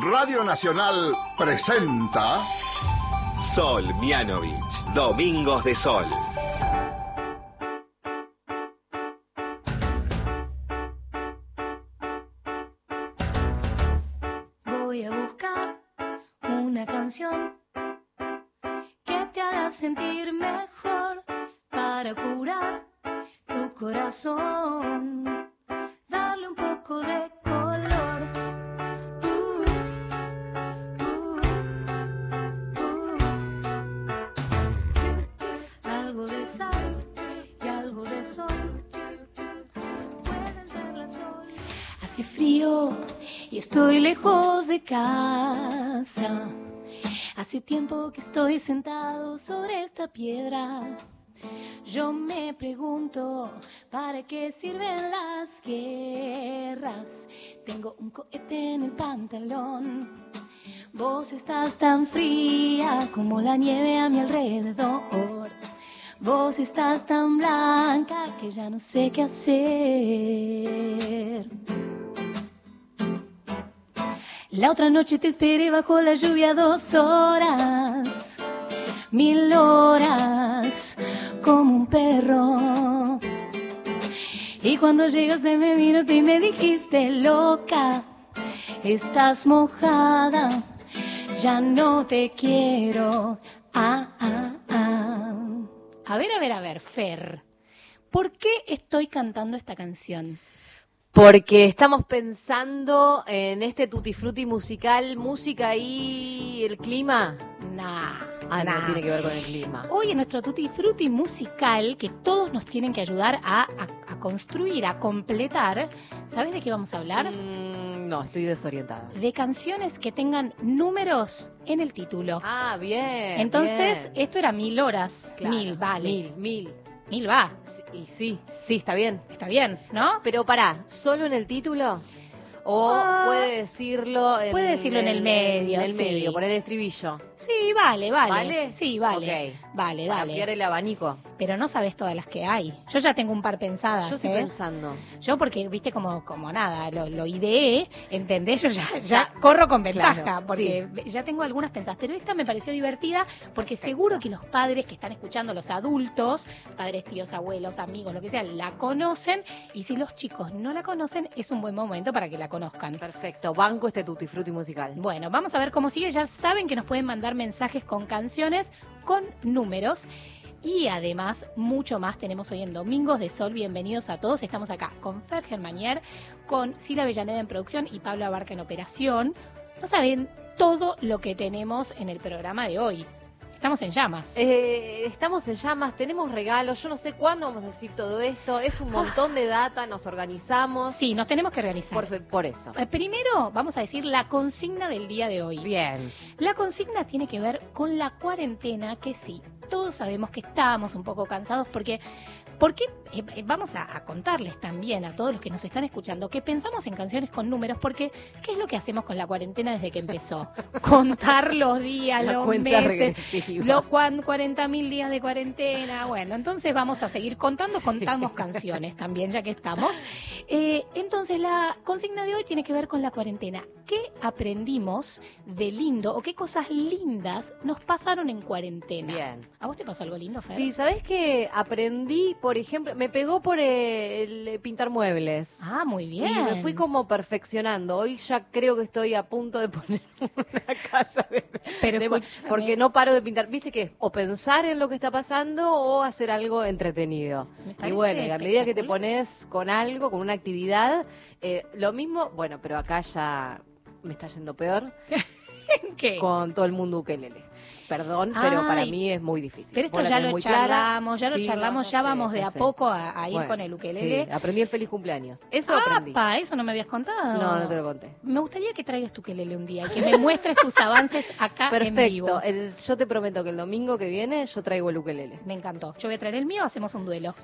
Radio Nacional presenta Sol Mianovich, Domingos de Sol. De casa. Hace tiempo que estoy sentado sobre esta piedra. Yo me pregunto, ¿para qué sirven las guerras? Tengo un cohete en el pantalón. Vos estás tan fría como la nieve a mi alrededor. Vos estás tan blanca que ya no sé qué hacer. La otra noche te esperé bajo la lluvia dos horas, mil horas, como un perro. Y cuando llegaste me miraste y me dijiste, loca, estás mojada, ya no te quiero. Ah, ah, ah. A ver, a ver, a ver, Fer, ¿por qué estoy cantando esta canción? Porque estamos pensando en este tutti frutti musical, música y el clima. Nah. Ah, nah. no, tiene que ver con el clima. Hoy en nuestro Tutti Frutti musical, que todos nos tienen que ayudar a, a- a construir, a completar, ¿sabes de qué vamos a hablar? Mm, no, estoy desorientada. De canciones que tengan números en el título. Ah, bien. Entonces, bien. esto era mil horas. Claro, Mil, vale. Mil. Mil, mil. va. Sí, Y sí, sí, está bien. Está bien, ¿no? Pero pará, ¿solo en el título? ¿O Ah, puede decirlo en, puede decirlo en el medio, En el sí. medio, por el estribillo. Sí, vale, vale. ¿Vale? Sí, vale. Vale, Para dale. ampliar el abanico. Pero no sabes todas las que hay. Yo ya tengo un par pensadas, Yo estoy ¿eh? pensando. Yo porque, viste, como, como nada, lo, lo ideé, ¿entendés? Yo ya, ya corro con ventaja, claro, porque ya tengo algunas pensadas. Pero esta me pareció divertida porque seguro que los padres que están escuchando, los adultos, padres, tíos, abuelos, amigos, lo que sea, la conocen. Y si los chicos no la conocen, es un buen momento para que la conozcan. Perfecto, banco este tutti frutti musical. Bueno, vamos a ver cómo sigue. Ya saben que nos pueden mandar mensajes con canciones, con números. Y además, mucho más tenemos hoy en Domingos de Sol. Bienvenidos a todos. Estamos acá con Fer Germanier, con Sila Avellaneda en producción y Pablo Abarca en operación. No saben todo lo que tenemos en el programa de hoy. Estamos en llamas. Eh, estamos en llamas, tenemos regalos, yo no sé cuándo vamos a decir todo esto, es un montón de data, nos organizamos. Sí, nos tenemos que organizar. Por, eso. Eh, Primero vamos a decir la consigna del día de hoy. Bien. La consigna tiene que ver con la cuarentena, que sí, todos sabemos que estamos un poco cansados porque, porque eh, eh, vamos a, a contarles también a todos los que nos están escuchando que pensamos en canciones con números porque ¿qué es lo que hacemos con la cuarentena desde que empezó? Contar los días, La los meses, los 40 mil días de cuarentena. Bueno, entonces vamos a seguir contando, contamos canciones también, ya que estamos. Eh, entonces, la consigna de hoy tiene que ver con la cuarentena. ¿Qué aprendimos de lindo o qué cosas lindas nos pasaron en cuarentena? Bien. ¿A vos te pasó algo lindo, Fer? Sí, ¿sabés que aprendí, por ejemplo, me pegó por el pintar muebles? Ah, muy bien. Y me fui como perfeccionando. Hoy ya creo que estoy a punto de poner una casa de, Pero de- porque no paro de pintar. ¿Viste que o pensar en lo que está pasando o hacer algo entretenido? Y bueno, y a medida que te pones con algo, con una actividad, eh, lo mismo, bueno, pero acá ya me está yendo peor ¿Qué? con todo el mundo ukelele. Perdón, pero para mí es muy difícil. Pero esto ya lo charlamos, ya lo charlamos, ya vamos de a poco a, a ir Bueno, con el ukelele. sí, aprendí el feliz cumpleaños. Eso aprendí. ¡Apa! Eso no me habías contado. No, no te lo conté. Me gustaría que traigas tu ukelele un día y que me muestres tus avances acá en vivo. Perfecto. Yo te prometo que el domingo que viene yo traigo el ukelele. Me encantó. Yo voy a traer el mío, hacemos un duelo.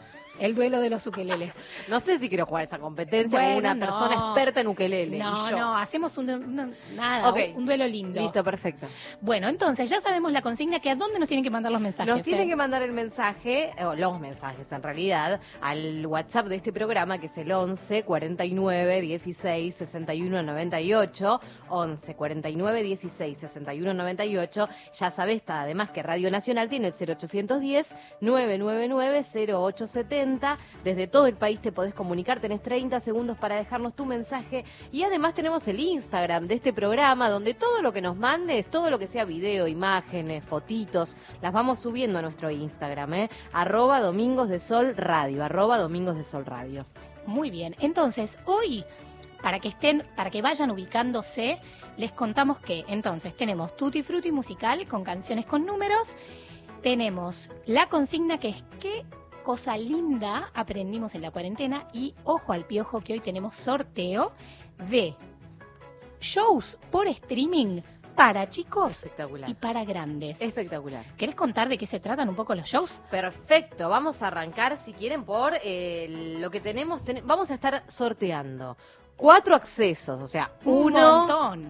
El duelo de los ukeleles. No sé si quiero jugar esa competencia con una persona experta en ukelele. No, no, hacemos un, nada, un duelo lindo. Listo, perfecto. Bueno, entonces ya sabemos la consigna que a dónde nos tienen que mandar los mensajes. Nos tienen que mandar el mensaje, o los mensajes en realidad, al WhatsApp de este programa que es el 11 49 16 61 98. 11 49 16 61 98. Ya sabes, además que Radio Nacional tiene el 0810 999 0870. Desde todo el país te podés comunicar, tenés 30 segundos para dejarnos tu mensaje. Y además tenemos el Instagram de este programa, donde todo lo que nos mandes, todo lo que sea video, imágenes, fotitos, las vamos subiendo a nuestro Instagram, ¿eh? Arroba Domingos de Sol Radio, arroba Domingos de Sol Radio. Muy bien, entonces hoy para que estén, para que vayan ubicándose, les contamos que entonces tenemos Tutti Frutti musical con canciones con números, tenemos la consigna que es qué cosa linda aprendimos en la cuarentena y ojo al piojo que hoy tenemos sorteo de shows por streaming para chicos y para grandes. Espectacular. ¿Querés contar de qué se tratan un poco los shows? Perfecto, vamos a arrancar si quieren por eh, lo que tenemos. vamos a estar sorteando cuatro accesos, o sea, uno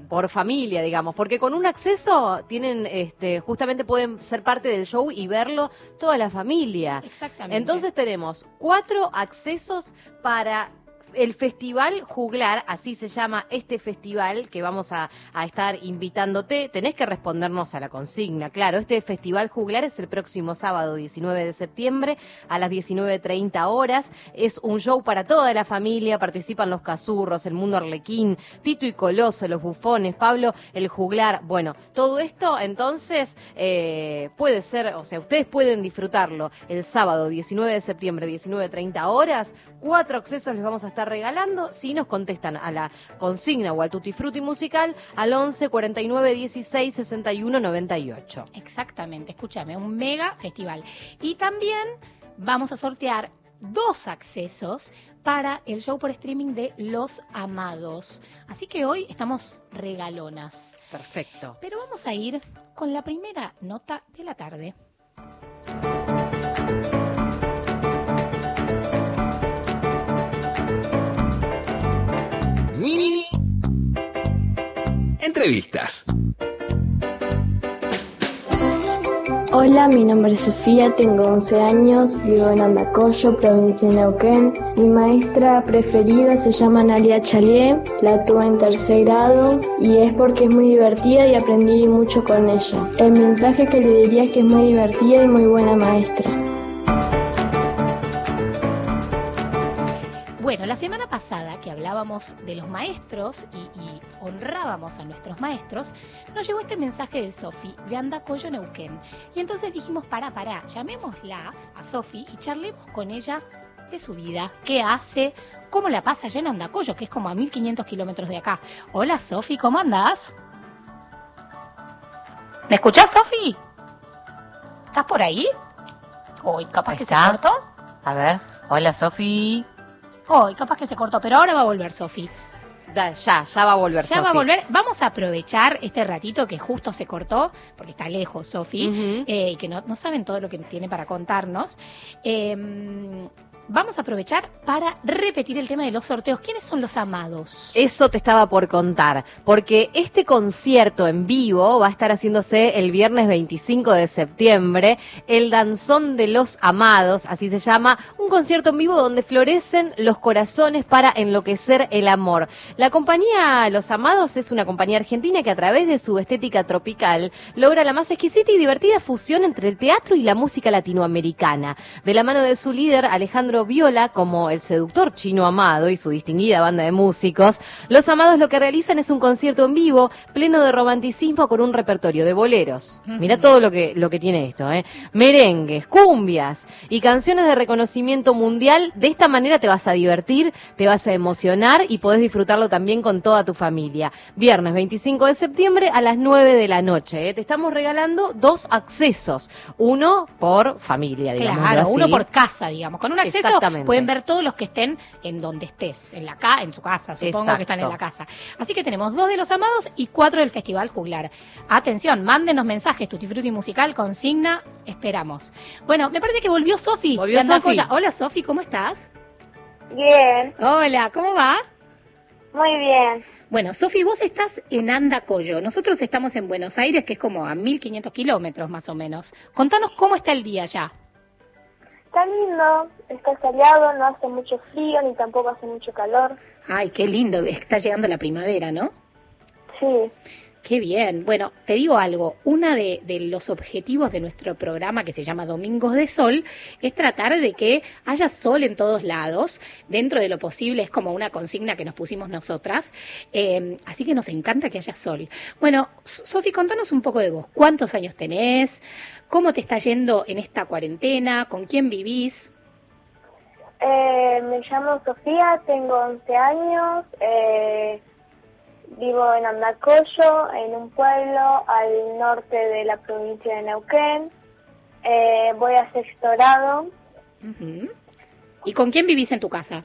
por familia, digamos, porque con un acceso tienen, este, justamente pueden ser parte del show y verlo toda la familia. Exactamente. Entonces tenemos cuatro accesos para el Festival Juglar, así se llama este festival que vamos a, estar invitándote. Tenés que respondernos a la consigna, claro. Este Festival Juglar es el próximo sábado 19 de septiembre a las 19.30 horas. Es un show para toda la familia, participan los Cazurros, el Mundo Arlequín, Tito y Coloso, los Bufones, Pablo el Juglar. Bueno, todo esto entonces eh, puede ser, o sea, ustedes pueden disfrutarlo el sábado 19 de septiembre, 19.30 horas. Cuatro accesos les vamos a estar regalando si nos contestan a la consigna o al Tutti Frutti musical al 11 49 16 61 98. Exactamente, escúchame, un mega festival. Y también vamos a sortear dos accesos para el show por streaming de Los Amados. Así que hoy estamos regalonas. Perfecto. Pero vamos a ir con la primera nota de la tarde. Hola, mi nombre es Sofía, tengo 11 años, vivo en Andacoyo, provincia de Neuquén. Mi maestra preferida se llama Nalia Chalié, la tuve en tercer grado y es porque es muy divertida y aprendí mucho con ella. El mensaje que le diría es que es muy divertida y muy buena maestra. La semana pasada que hablábamos de los maestros y, honrábamos a nuestros maestros, nos llegó este mensaje de Sofi de Andacoyo Neuquén. Y entonces dijimos, para, para, llamémosla a Sofi y charlemos con ella de su vida, qué hace, cómo la pasa allá en Andacoyo, que es como a 1500 kilómetros de acá. Hola Sofi, ¿cómo andás? ¿Me escuchás, Sofi? ¿Estás por ahí? Uy, capaz que se cortó. A ver, hola Sofi. Hoy, capaz que se cortó, pero ahora va a volver Sofi. ya, ya va a volver. Ya va a volver. Vamos a aprovechar este ratito que justo se cortó, porque está lejos Sofi, eh, y que no, no, saben todo lo que tiene para contarnos. Eh, vamos a aprovechar para repetir el tema de los sorteos. ¿Quiénes son los amados? Eso te estaba por contar, porque este concierto en vivo va a estar haciéndose el viernes 25 de septiembre, el Danzón de los Amados, así se llama, un concierto en vivo donde florecen los corazones para enloquecer el amor. La compañía Los Amados es una compañía argentina que a través de su estética tropical logra la más exquisita y divertida fusión entre el teatro y la música latinoamericana. De la mano de su líder, Alejandro Viola como el seductor chino amado y su distinguida banda de músicos, los amados lo que realizan es un concierto en vivo pleno de romanticismo con un repertorio de boleros. Mira todo lo que, lo que tiene esto, ¿eh? Merengues, cumbias y canciones de reconocimiento mundial. De esta manera te vas a divertir, te vas a emocionar y podés disfrutarlo también con toda tu familia. Viernes 25 de septiembre a las 9 de la noche. ¿eh? Te estamos regalando dos accesos. Uno por familia, digamos. Claro, uno por casa, digamos. Con un acceso Exactamente. pueden ver todos los que estén en donde estés, en la ca en su casa, supongo que están en la casa. Así que tenemos dos de los amados y cuatro del Festival Juglar. Atención, mándenos mensajes, Tutti Frutti Musical, consigna, esperamos. Bueno, me parece que volvió Sofi. Volvió de Sofi. Hola Sofi, ¿cómo estás? Bien, Hola, ¿cómo va? muy bien. Bueno, Sofi, vos estás en Andacoyo. Nosotros estamos en Buenos Aires, que es como a 1500 kilómetros más o menos. Contanos cómo está el día ya. Está lindo, está soleado, no hace mucho frío ni tampoco hace mucho calor. Ay, qué lindo. Está llegando la primavera, ¿no? Sí, Qué bien. Bueno, te digo algo. Uno de, los objetivos de nuestro programa, que se llama Domingos de Sol, es tratar de que haya sol en todos lados. Dentro de lo posible, es como una consigna que nos pusimos nosotras. Eh, así que nos encanta que haya sol. Bueno, Sofi, contanos un poco de vos. ¿Cuántos años tenés? ¿Cómo te está yendo en esta cuarentena? ¿Con quién vivís? eh, me llamo Sofía, tengo 11 años, eh, vivo en Andacoyo, en un pueblo al norte de la provincia de Neuquén. Eh, voy a sexto grado Ujú. ¿Y con quién vivís en tu casa?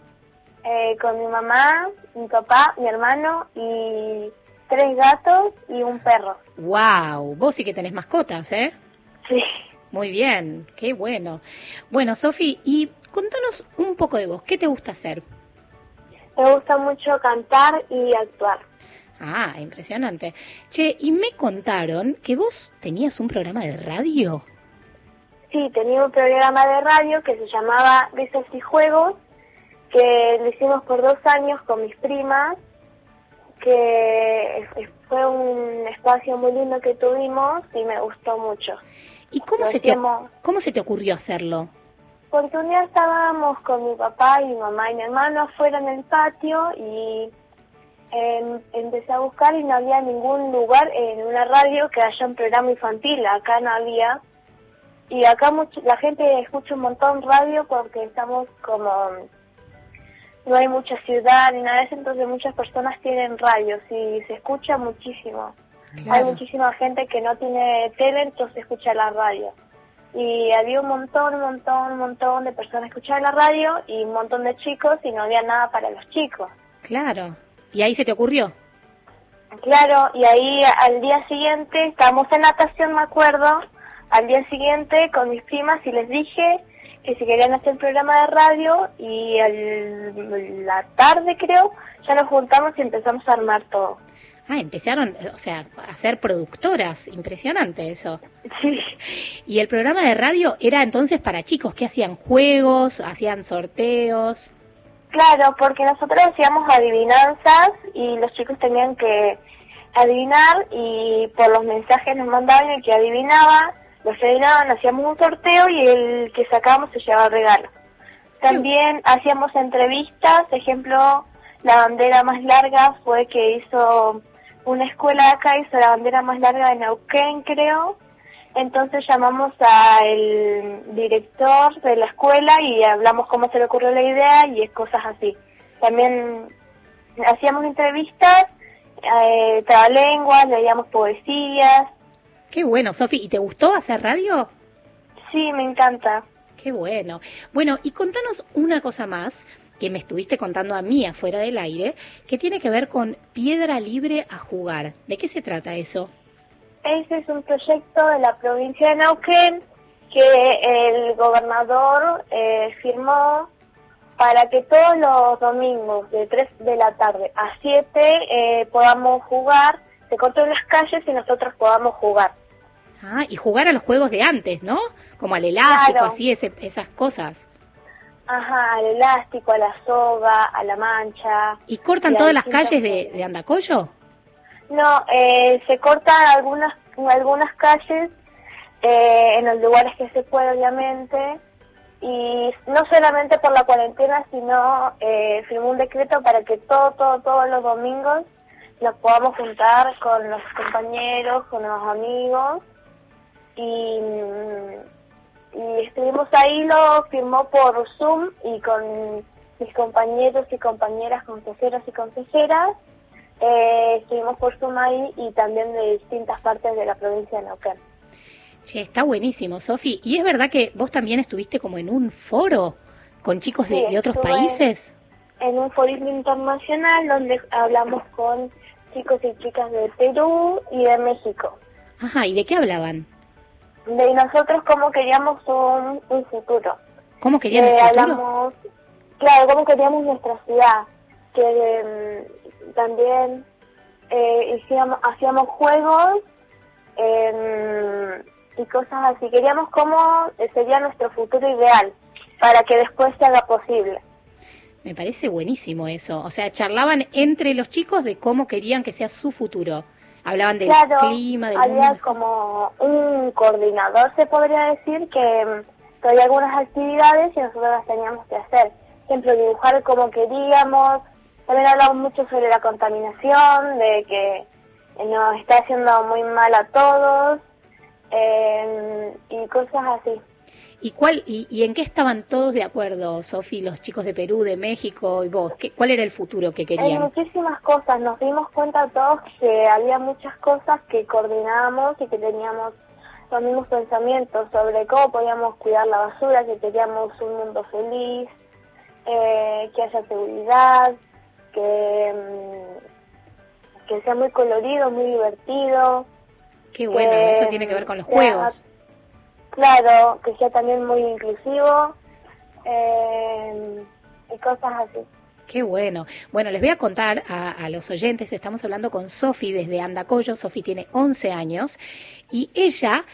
eh, con mi mamá, mi papá, mi hermano y tres gatos y un perro. ¡Wow! Vos sí que tenés mascotas, ¿eh? Sí. Muy bien, qué bueno. Bueno, Sofi, y contanos un poco de vos. ¿Qué te gusta hacer? Me gusta mucho cantar y actuar. Ah, impresionante. Che, y me contaron que vos tenías un programa de radio. Sí, tenía un programa de radio que se llamaba Risas y Juegos, que lo hicimos por dos años con mis primas, que fue un espacio muy lindo que tuvimos y me gustó mucho. ¿Y cómo Lo se, te, cómo se te ocurrió hacerlo? Porque un día estábamos con mi papá y mi mamá y mi hermano afuera en el patio y em, empecé a buscar y no había ningún lugar en una radio que haya un programa infantil, acá no había. Y acá mucho, la gente escucha un montón radio porque estamos como, no hay mucha ciudad ni nada de eso, entonces muchas personas tienen radios y se escucha muchísimo. Hay muchísima gente que no tiene tele, entonces escucha la radio. Y había un montón, un montón, un montón de personas que escuchaban la radio y un montón de chicos y no había nada para los chicos. Claro. ¿Y ahí se te ocurrió? Claro, y ahí al día siguiente, estábamos en natación, me acuerdo, al día siguiente con mis primas y les dije que si querían hacer programa de radio y a la tarde creo, ya nos juntamos y empezamos a armar todo. Ah, empezaron, o sea, a ser productoras. Impresionante eso. Sí. ¿Y el programa de radio era entonces para chicos que hacían juegos, hacían sorteos? Claro, porque nosotros hacíamos adivinanzas y los chicos tenían que adivinar y por los mensajes nos mandaban el que adivinaba, los adivinaban, hacíamos un sorteo y el que sacábamos se llevaba el regalo. También hacíamos entrevistas, ejemplo, la bandera más larga fue que hizo una escuela acá, hizo la bandera más larga de Neuquén, creo. Entonces llamamos al director de la escuela y hablamos cómo se le ocurrió la idea y es cosas así. También hacíamos entrevistas, eh, trabalenguas, leíamos poesías. Qué bueno, Sofi. ¿Y te gustó hacer radio? Sí, me encanta. Qué bueno. Bueno, y contanos una cosa más que me estuviste contando a mí afuera del aire, que tiene que ver con Piedra Libre a Jugar. ¿De qué se trata eso? Ese es un proyecto de la provincia de Neuquén que el gobernador eh, firmó para que todos los domingos de 3 de la tarde a 7 eh, podamos jugar, se corten las calles y nosotros podamos jugar. Ah, y jugar a los juegos de antes, ¿no? Como al elástico, Claro. así, ese- esas cosas. Ajá, al elástico, a la soga, a la mancha. ¿Y cortan Y todas las calles de, Andacoyo? No, eh, se cortan algunas, algunas calles eh, en los lugares que se puede, obviamente. Y no solamente por la cuarentena, sino eh, firmó un decreto para que todo, todo, todos los domingos nos podamos juntar con los compañeros, con los amigos. Y, mm, y estuvimos ahí, lo firmó por Zoom y con mis compañeros y compañeras, consejeros y consejeras. Eh, estuvimos por ahí y también de distintas partes de la provincia de Neuquén. Che, está buenísimo, Sofi. ¿Y es verdad que vos también estuviste como en un foro con chicos de, de otros países? En un foro internacional donde hablamos con chicos y chicas de Perú y de México. Ajá, ¿y de qué hablaban? De nosotros cómo queríamos un, un futuro. ¿Cómo querían el Eh, futuro? hablamos, claro, cómo queríamos nuestra ciudad. Que mm, también eh, hacíamos, hacíamos juegos em, y cosas así. Queríamos cómo sería nuestro futuro ideal para que después se haga posible. Me parece buenísimo eso. O sea, charlaban entre los chicos de cómo querían que sea su futuro. Hablaban del claro, clima, del había mundo como un coordinador, se podría decir, que, había algunas actividades y nosotros las teníamos que hacer. Por ejemplo, dibujar como queríamos. También hablamos mucho sobre la contaminación, de que nos está haciendo muy mal a todos eh, y cosas así. ¿Y, cuál, y, y en qué estaban todos de acuerdo, Sofi, los chicos de Perú, de México y vos? ¿Qué, ¿Cuál era el futuro que Hay querían? muchísimas cosas, nos dimos cuenta todos que había muchas cosas que coordinábamos y que teníamos los mismos pensamientos sobre cómo podíamos cuidar la basura, que queríamos un mundo feliz, eh, que haya seguridad, que, mm, que sea muy colorido, muy divertido. Qué bueno, que, eso tiene que ver con los sea- juegos. Claro, que sea también muy inclusivo eh, y cosas así. Qué bueno. Bueno, les voy a contar a, a los oyentes, estamos hablando con Sofi desde Andacollo, Sofi tiene 11 años y ella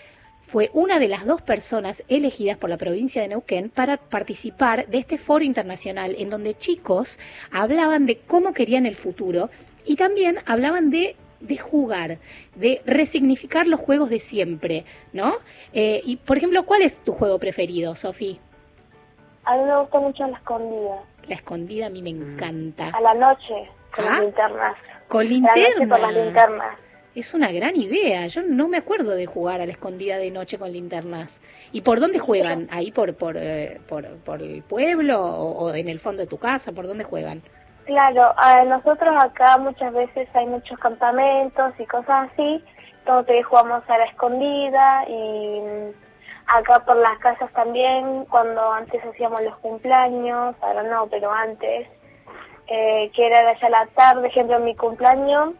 fue una de las dos personas elegidas por la provincia de Neuquén para participar de este foro internacional en donde chicos hablaban de cómo querían el futuro y también hablaban de de jugar, de resignificar los juegos de siempre, ¿no? Eh, y, por ejemplo, ¿cuál es tu juego preferido, Sofi? A mí me gusta mucho la escondida, La escondida a mí me encanta. a la noche, con Ah, las linternas. Con A la noche con las linternas. Es una gran idea. Yo no me acuerdo de jugar a la escondida de noche con linternas. ¿Y por dónde juegan? ¿Ahí por por, eh, por, por el pueblo o, o en el fondo de tu casa? ¿Por dónde juegan? Claro, a nosotros acá muchas veces hay muchos campamentos y cosas así, donde jugamos a la escondida y mm, acá por las casas también, cuando antes hacíamos los cumpleaños, ahora no, pero antes, eh, que era allá a la tarde, ejemplo, mi cumpleaños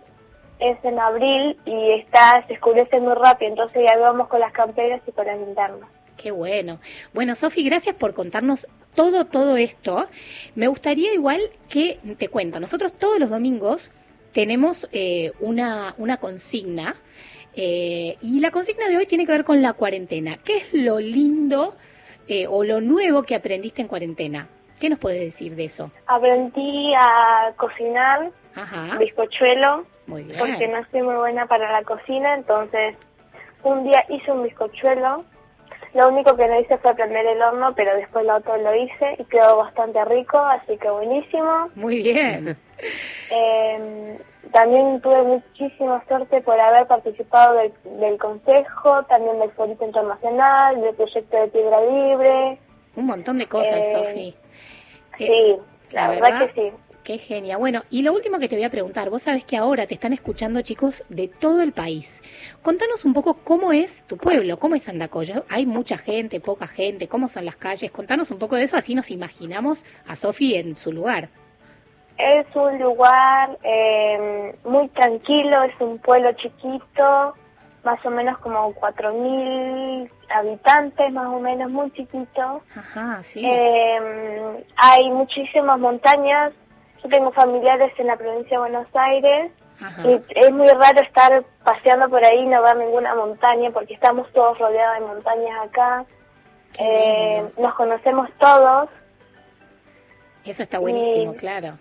es en abril y está se oscurece muy rápido, entonces ya vamos con las camperas y con las linternas. Qué bueno. Bueno, Sofi, gracias por contarnos todo, todo esto. Me gustaría igual que te cuento. Nosotros todos los domingos tenemos eh, una, una consigna eh, y la consigna de hoy tiene que ver con la cuarentena. ¿Qué es lo lindo eh, o lo nuevo que aprendiste en cuarentena? ¿Qué nos puedes decir de eso? Aprendí a cocinar Ajá, bizcochuelo muy bien. porque no soy muy buena para la cocina, entonces un día hice un bizcochuelo. Lo único que no hice fue prender el horno, pero después lo otro lo hice y quedó bastante rico, así que buenísimo. Muy bien. Eh, también tuve muchísima suerte por haber participado del, del consejo, también del Foro Internacional, del proyecto de Piedra Libre. Un montón de cosas, Eh, Sofi. Eh, sí, la, la verdad, verdad- que sí. Qué genia. Bueno, y lo último que te voy a preguntar, vos sabés que ahora te están escuchando chicos de todo el país. Contanos un poco cómo es tu pueblo, cómo es Andacollo. Hay mucha gente, poca gente, cómo son las calles. Contanos un poco de eso, así nos imaginamos a Sofi en su lugar. Es un lugar eh, muy tranquilo, es un pueblo chiquito, más o menos como 4.000 habitantes, más o menos, muy chiquito. Ajá, sí. Eh, hay muchísimas montañas. Yo tengo familiares en la provincia de Buenos Aires Ajá. y es muy raro estar paseando por ahí y no ver ninguna montaña porque estamos todos rodeados de montañas acá. Eh, nos conocemos todos. Eso está buenísimo, y- claro.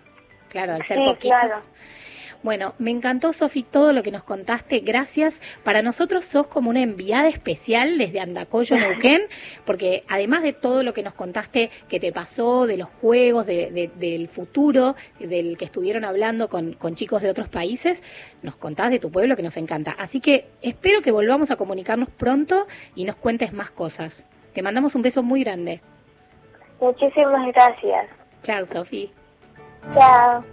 Claro, al ser Sí, poquitos. claro. Bueno, me encantó, Sofi, todo lo que nos contaste. Gracias. Para nosotros sos como una enviada especial desde Andacollo, Neuquén, porque además de todo lo que nos contaste que te pasó, de los juegos, de- de- del futuro, del que estuvieron hablando con, con chicos de otros países, nos contás de tu pueblo que nos encanta. Así que espero que volvamos a comunicarnos pronto y nos cuentes más cosas. Te mandamos un beso muy grande. Muchísimas gracias. Chao, Sofi. Chao.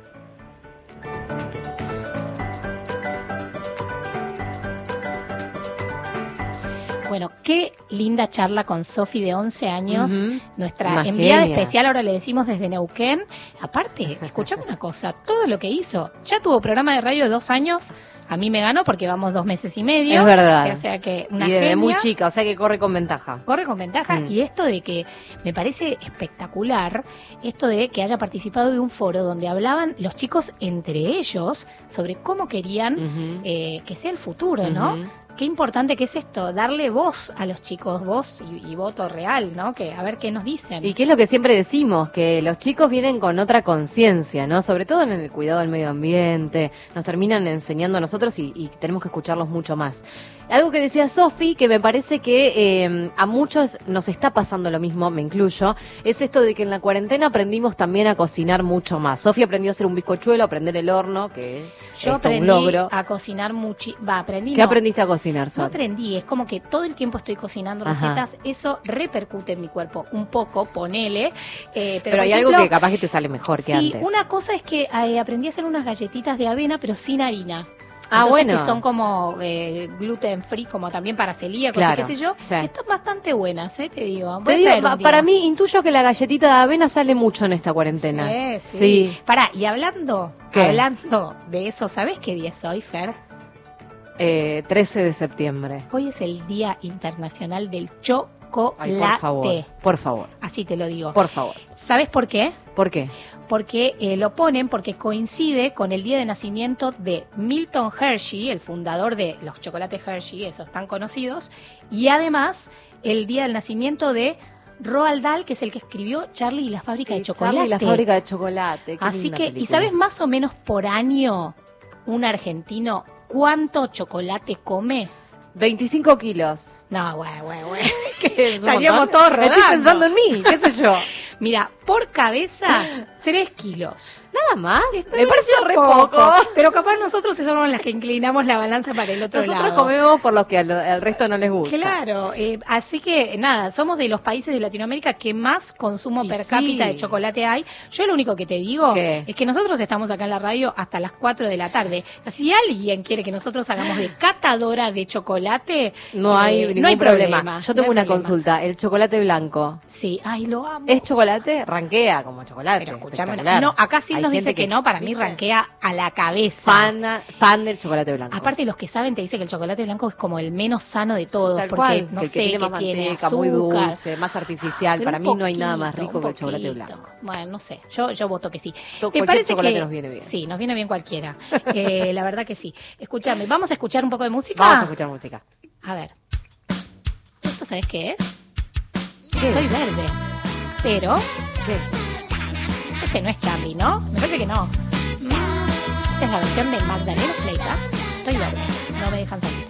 Bueno, qué linda charla con Sofi de 11 años, nuestra Una enviada genia. especial, ahora le decimos desde Neuquén. Aparte, escuchame una cosa, todo lo que hizo, ya tuvo programa de radio de dos años, a mí me ganó porque vamos dos meses y medio. Es verdad. O sea que una y desde muy chica, o sea que corre con ventaja. corre con ventaja Mm. y esto de que me parece espectacular, esto de que haya participado de un foro donde hablaban los chicos entre ellos sobre cómo querían eh, que sea el futuro, ¿no? Qué importante que es esto, darle voz a los chicos, voz y, y voto real, ¿no? Que a ver qué nos dicen. Y qué es lo que siempre decimos, que los chicos vienen con otra conciencia, ¿no? Sobre todo en el cuidado del medio ambiente, nos terminan enseñando a nosotros y, y tenemos que escucharlos mucho más. Algo que decía Sofi, que me parece que eh, a muchos nos está pasando lo mismo, me incluyo, es esto de que en la cuarentena aprendimos también a cocinar mucho más. Sofi aprendió a hacer un bizcochuelo, a aprender el horno, que es Yo aprendí un logro. a cocinar mucho, va, aprendí. ¿Qué no, aprendiste a cocinar, No Sofi? aprendí, es como que todo el tiempo estoy cocinando Ajá. recetas, eso repercute en mi cuerpo un poco, ponele. eh, pero hay algo que capaz que te sale mejor que Sí, antes. una cosa es que eh, aprendí a hacer unas galletitas de avena, pero sin harina. Ah, Entonces, bueno. Que son como eh, gluten free, como también para celíacos Claro, qué sé yo. sí. Están bastante buenas, ¿eh? Te digo. Te para mí, intuyo que la galletita de avena sale mucho en esta cuarentena. Sí, sí. Sí. Pará, y hablando, ¿Qué? hablando de eso, ¿sabes qué día es hoy, Fer? Eh, 13 de septiembre. Hoy es el Día Internacional del Chocolate. Ay, por favor. Por favor. Así te lo digo. Por favor. ¿Sabes por qué? ¿Por qué? Porque eh, lo ponen porque coincide con el día de nacimiento de Milton Hershey, el fundador de los chocolates Hershey, esos tan conocidos, y además el día del nacimiento de Roald Dahl, que es el que escribió Charlie y la fábrica de chocolate. Charlie y la fábrica de chocolate. qué Así que, ¿y sabes más o menos por año un argentino cuánto chocolate come? 25 kilos. No, güey, güey, güey. ¿Qué es un Estaríamos todos Estoy rodando. pensando en mí, qué sé yo. Mira, por cabeza, 3 kilos. Nada más. Me parece re poco. Pero capaz nosotros somos las que inclinamos la balanza para el otro Nosotros lado. comemos por lo que al, al resto no les gusta. Claro, eh, así que nada, somos de los países de Latinoamérica que más consumo Y per sí. cápita de chocolate hay. Yo lo único que te digo ¿Qué? es que nosotros estamos acá en la radio hasta las 4 de la tarde. Si alguien quiere que nosotros hagamos de catadora de chocolate, No hay eh, ningún no hay problema. problema. Yo tengo una problema. consulta. El chocolate blanco. Sí, ay, lo amo. ¿Es chocolate? Ranquea como chocolate. Pero escuchame, no, acá sí Hay nos dice que, no, para mí ranquea a la cabeza. Fan, fan del chocolate blanco. Aparte los que saben te dicen que el chocolate blanco es como el menos sano de todos, porque cual, no que sé, que tiene azúcar. muy dulce, más artificial. Para mí no hay nada más rico que el chocolate blanco. Bueno, no sé, yo, yo voto que sí. To- ¿Te parece chocolate que nos viene bien. Sí, nos viene bien cualquiera. Eh, la verdad que sí. Escúchame, vamos a escuchar un poco de música. Vamos a escuchar música. A ver. ¿Esto sabes qué es? ¿Qué Estoy es? verde. Pero ¿Qué? este no es Charlie, ¿no? Me parece que no. Esta es la versión de Magdalena Fleitas. Estoy verde. No me dejan salir.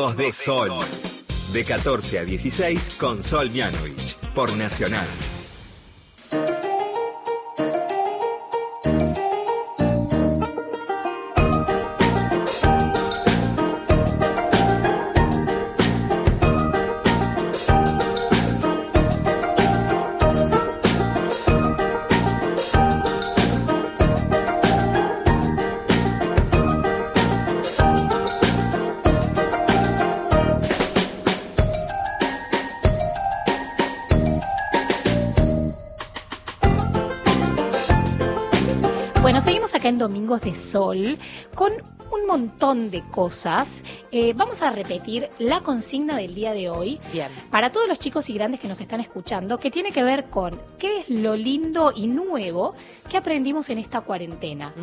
Domingos de Sol. De 14 a 16 con Sol Mianovich. Por Nacional. Domingos de Sol con un montón de cosas. Eh, vamos a repetir la consigna del día de hoy Bien. para todos los chicos y grandes que nos están escuchando, que tiene que ver con qué es lo lindo y nuevo que aprendimos en esta cuarentena.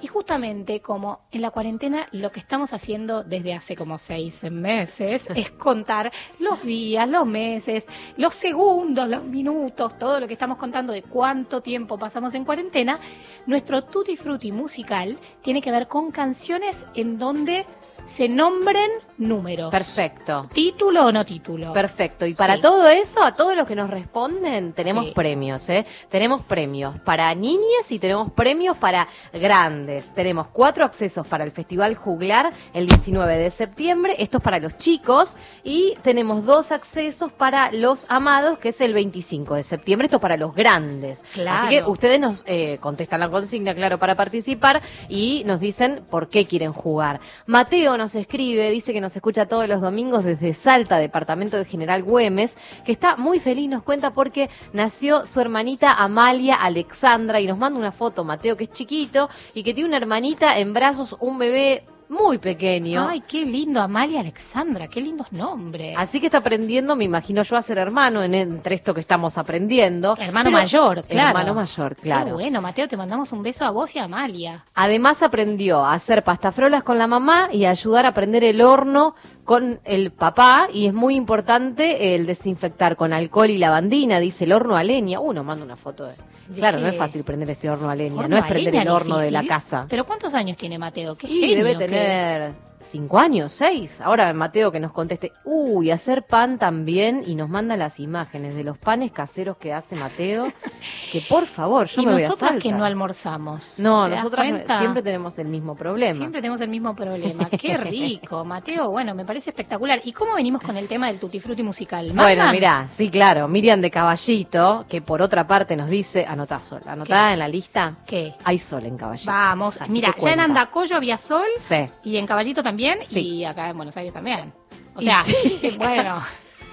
Y justamente como en la cuarentena lo que estamos haciendo desde hace como seis meses es contar los días, los meses, los segundos, los minutos, todo lo que estamos contando de cuánto tiempo pasamos en cuarentena, nuestro Tutti Frutti musical tiene que ver con canciones en donde se nombren números. Perfecto. ¿Título o no título? Perfecto. Y para Sí. todo eso, a todos los que nos responden, tenemos Sí. premios, ¿eh? Tenemos premios para niñas y tenemos premios para grandes. Tenemos cuatro accesos para el Festival Juglar el 19 de septiembre. Esto es para los chicos. Y tenemos dos accesos para los amados, que es el 25 de septiembre. Esto para los grandes. Claro. Así que ustedes nos eh, contestan la consigna, claro, para participar y nos dicen por qué quieren jugar. Mateo nos escribe, dice que nos escucha todos los domingos desde Salta, departamento de General Güemes, que está muy feliz, nos cuenta porque nació su hermanita Amalia Alexandra y nos manda una foto, Mateo, que es chiquito y que tiene una hermanita en brazos, un bebé muy pequeño. Ay, qué lindo, Amalia Alexandra, qué lindos nombres. Así que está aprendiendo, me imagino yo, a ser hermano en, entre esto que estamos aprendiendo. Hermano Pero- mayor, claro. Hermano mayor, claro. Qué bueno, Mateo, te mandamos un beso a vos y a Amalia. Además aprendió a hacer pastafrolas con la mamá y a ayudar a aprender el horno con el papá y es muy importante el desinfectar con alcohol y lavandina, dice el horno a leña. Uno manda una foto de... ¿De Claro, no es fácil prender este horno a leña, Horno no es prender el horno de la casa. ¿Pero cuántos años tiene Mateo? Qué genio debe que es. Cinco años, seis. Ahora Mateo que nos conteste, uy, hacer pan también y nos manda las imágenes de los panes caseros que hace Mateo, que por favor, yo y me voy a nosotras que no almorzamos. No, ¿Te das nosotras siempre tenemos el mismo problema. Siempre tenemos el mismo problema. Qué rico, Mateo. Bueno, me parece espectacular. ¿Y cómo venimos con el tema del tutti frutti musical? Bueno, mirá, sí, claro, Miriam de Caballito, que por otra parte nos dice, anotá sol, anotada ¿Qué? en la lista, ¿Qué? hay sol en Caballito. Vamos. Así Mira, ya en. Andacoyo había sol Sí. y en Caballito también Sí. y acá en Buenos Aires también. O Y sea, sí. bueno.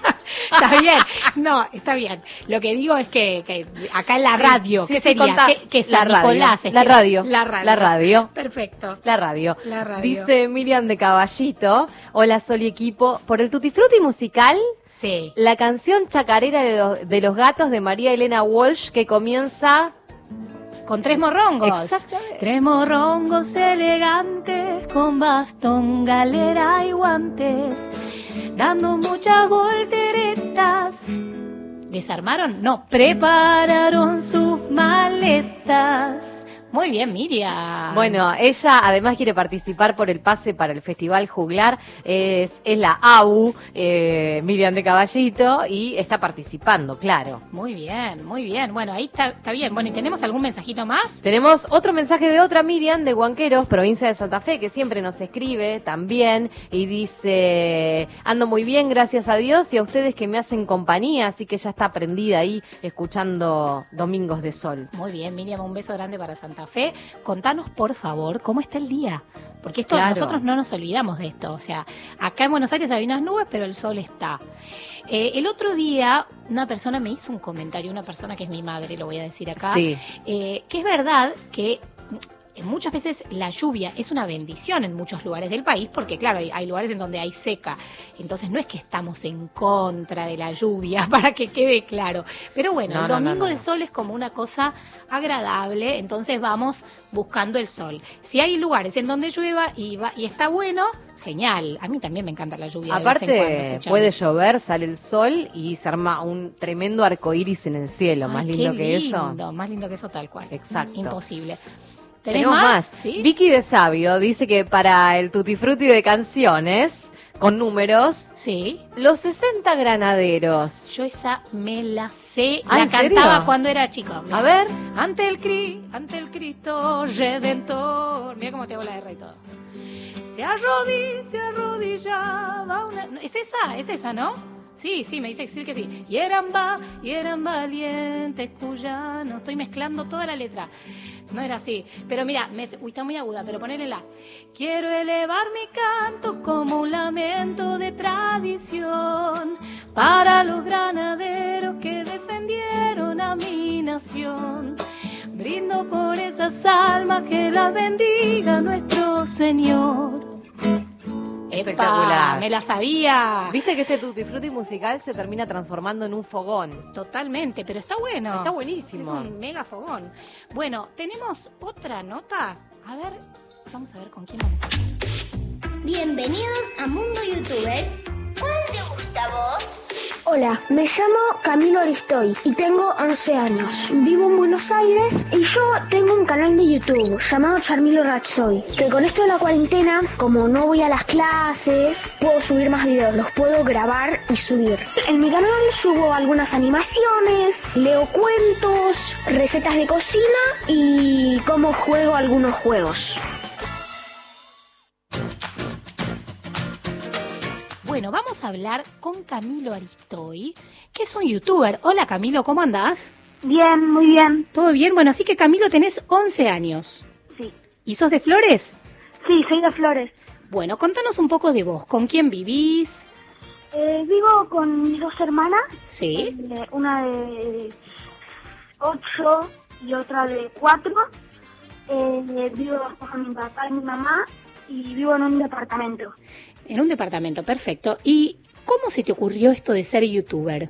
Está bien, no, está bien. Lo que digo es que, que acá en la Sí, radio, sí, ¿qué sería? ¿Qué, qué La radio, Nicolás? La radio, La radio. la radio. Perfecto. La radio. La radio. Dice Miriam de Caballito, hola Sol y equipo, por el Tutti Frutti musical, Sí. la canción chacarera de los gatos de María Elena Walsh que comienza... Con tres morrongos. Exactamente. Tres morrongos elegantes con bastón, galera y guantes, dando muchas volteretas. ¿Desarmaron? No, prepararon sus maletas. Muy bien, Miriam. Bueno, ella además quiere participar por el pase para el Festival Juglar, es, es la AU, eh, Miriam de Caballito, y está participando, claro. Muy bien, muy bien. Bueno, ahí está, está bien. Bueno, ¿y tenemos algún mensajito más? Tenemos otro mensaje de otra Miriam de Huanqueros, provincia de Santa Fe, que siempre nos escribe también y dice, ando muy bien, gracias a Dios y a ustedes que me hacen compañía, así que ya está prendida ahí escuchando Domingos de Sol. Muy bien, Miriam, un beso grande para Santa Fe. Contanos, por favor, cómo está el día. Porque esto Claro. nosotros no nos olvidamos de esto. O sea, acá en Buenos Aires hay unas nubes, pero el sol está. Eh, el otro día, una persona me hizo un comentario, una persona que es mi madre, lo voy a decir acá, Sí. eh, que es verdad que muchas veces la lluvia es una bendición en muchos lugares del país, porque claro, hay, hay lugares en donde hay seca, entonces no es que estamos en contra de la lluvia, para que quede claro. Pero bueno, No, el no, domingo no, de sol es como una cosa agradable, entonces vamos buscando el sol. Si hay lugares en donde llueva y, va, y está bueno, genial. A mí también me encanta la lluvia. de vez en cuando, Aparte, puede llover, sale el sol y se arma un tremendo arco iris en el cielo. Ay, Más qué lindo que eso. Más lindo que eso, tal cual. Exacto. Imposible. ¿Tenés Tenemos más? más. ¿Sí? Vicky de Sabio dice que para el Tutti Frutti de canciones con números, Sí. los 60 granaderos. Yo esa me la sé, Ah, la ¿en serio? cantaba cuando era chico. A ver. Ante el Cri, ante el Cristo Redentor. Mira cómo te hago la R y todo. Se arrodilla, se arrodillaba una... ¿Es esa? ¿Es esa, no? Sí, sí, me dice decir que sí. Y eran va, y eran valientes cuyanos. Estoy mezclando toda la letra. No era así. Pero mira, me, uy, está muy aguda, pero ponele la. Quiero elevar mi canto como un lamento de tradición para los granaderos que defendieron a mi nación. Brindo por esas almas que las bendiga nuestro Señor. ¡Epa! Espectacular. Me la sabía. Viste que este tutti frutti musical se termina transformando en un fogón. Totalmente, pero está bueno. Está buenísimo. Es un mega fogón. Bueno, tenemos otra nota. A ver, vamos a ver con quién vamos a hablar. Bienvenidos a Mundo Youtuber. ¿Cuál te gusta a vos? Hola, me llamo Camilo Aristoy y tengo 11 años. Vivo en Buenos Aires y yo tengo un canal de YouTube llamado Charmilo Ratsoy, que con esto de la cuarentena, como no voy a las clases, puedo subir más videos, los puedo grabar y subir. En mi canal subo algunas animaciones, leo cuentos, recetas de cocina y cómo juego algunos juegos. Bueno, vamos a hablar con Camilo Aristoy, que es un youtuber. Hola Camilo, ¿cómo andás? Bien, muy bien. ¿Todo bien? Bueno, así que Camilo tenés 11 años. Sí. ¿Y sos de Flores? Sí, soy de Flores. Bueno, contanos un poco de vos. ¿Con quién vivís? Eh, vivo con mis dos hermanas, Sí. eh, una de ocho y otra de cuatro. Eh, vivo con mi papá y mi mamá y vivo en un departamento. En un departamento, perfecto. ¿Y cómo se te ocurrió esto de ser youtuber?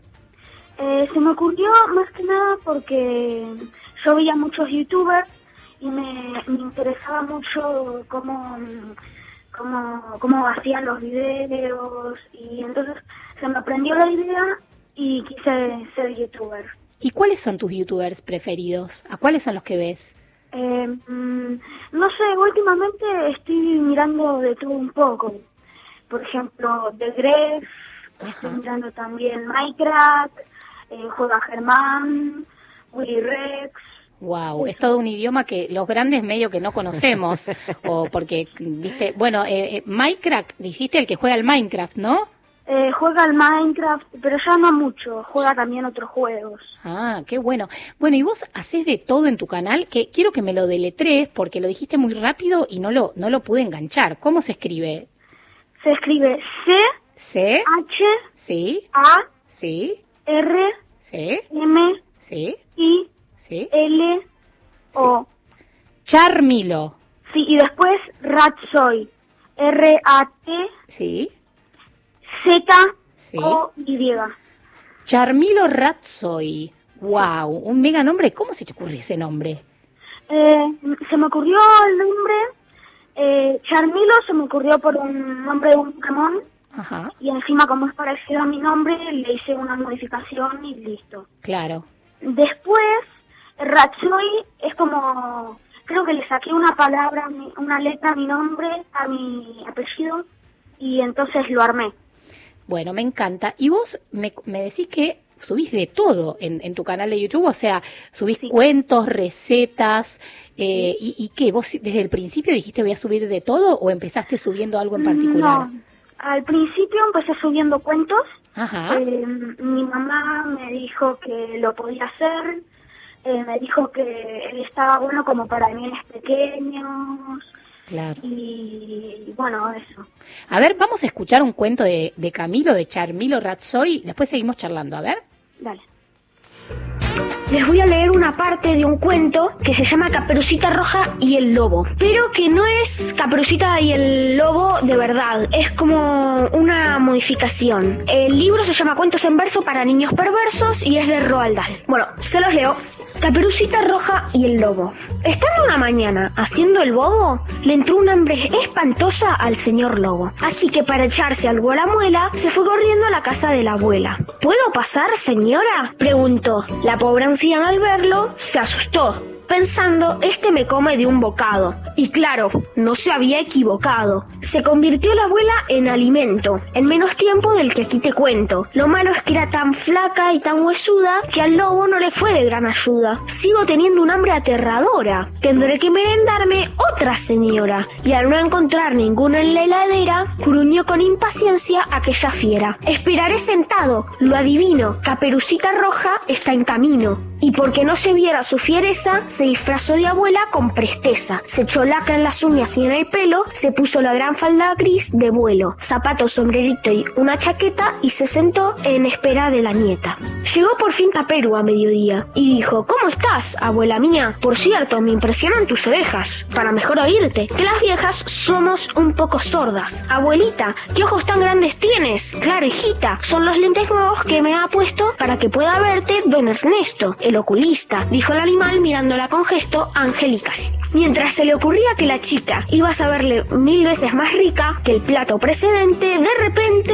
Eh, se me ocurrió más que nada porque yo veía muchos youtubers y me, me interesaba mucho cómo, cómo, cómo hacían los videos y entonces se me aprendió la idea y quise ser youtuber. ¿Y cuáles son tus youtubers preferidos? ¿A cuáles son los que ves? Eh, mm, no sé, últimamente estoy mirando de todo un poco. Por ejemplo, The Gref, estoy mirando también Minecraft, eh, Juega Germán, Willy Rex. Wow, es todo un idioma que los grandes medio que no conocemos. o porque, viste, bueno, eh, eh, Minecraft, dijiste el que juega al Minecraft, ¿no? Eh, juega al Minecraft, pero ya no mucho, juega también otros juegos. Ah, qué bueno. Bueno, y vos haces de todo en tu canal, que quiero que me lo deletres porque lo dijiste muy rápido y no lo, no lo pude enganchar. ¿Cómo se escribe? Se escribe C, ¿C? H, ¿Sí? A, ¿Sí? R, ¿Sí? M, ¿Sí? I, ¿Sí? L, O. Charmilo. Sí, y después Ratsoy. R-A-T, ¿Sí? Z, Sí. O, Y. Charmilo Ratsoy. Wow, un mega nombre. ¿Cómo se te ocurre ese nombre? Eh, se me ocurrió el nombre, eh, Charmilo se me ocurrió por un nombre de un Pokémon Ajá, y encima como es parecido a mi nombre le hice una modificación y listo. claro. Después, Ratsoy es como, creo que le saqué una palabra, una letra a mi nombre, a mi apellido y entonces lo armé. Bueno, me encanta. Y vos me, me decís que subís de todo en, en tu canal de YouTube, o sea, subís Sí. cuentos, recetas, eh, y, ¿y qué? ¿Vos desde el principio dijiste voy a subir de todo o empezaste subiendo algo en particular? No, al principio empecé subiendo cuentos. Ajá, Eh, mi mamá me dijo que lo podía hacer. eh, me dijo que estaba bueno como para niños pequeños. claro. Y bueno, eso. A ver, vamos a escuchar un cuento de, de Camilo, de Charmilo Ratsoy, después seguimos charlando, a ver. Dale. Les voy a leer una parte de un cuento que se llama Caperucita Roja y el Lobo, pero que no es Caperucita y el Lobo de verdad, es como una modificación. El libro se llama Cuentos en verso para niños perversos y es de Roald Dahl. Bueno, se los leo. Caperucita Roja y el Lobo. Estando una mañana haciendo el bobo, le entró una hambre espantosa al señor Lobo. Así que para echarse algo a la muela, se fue corriendo a la casa de la abuela. ¿Puedo pasar, señora? preguntó. La pobre anciana al verlo se asustó. Pensando, este me come de un bocado. Y claro, no se había equivocado. Se convirtió la abuela en alimento, en menos tiempo del que aquí te cuento. Lo malo es que era tan flaca y tan huesuda que al lobo no le fue de gran ayuda. Sigo teniendo un hambre aterradora. Tendré que merendarme otra señora. Y al no encontrar ninguna en la heladera, gruñó con impaciencia aquella fiera. Esperaré sentado, lo adivino. Caperucita Roja está en camino. Y porque no se viera su fiereza, se disfrazó de abuela con presteza. Se echó laca en las uñas y en el pelo, se puso la gran falda gris de vuelo, zapato, sombrerito y una chaqueta y se sentó en espera de la nieta. Llegó por fin Caperu a mediodía y dijo, ¿Cómo estás, abuela mía? Por cierto, me impresionan tus orejas, para mejor oírte, que las viejas somos un poco sordas. Abuelita, ¿qué ojos tan grandes tienes? Claro, hijita, son los lentes nuevos que me ha puesto para que pueda verte don Ernesto, el oculista, dijo el animal mirándola con gesto angelical. Mientras se le ocurría que la chica iba a saberle mil veces más rica que el plato precedente, de repente...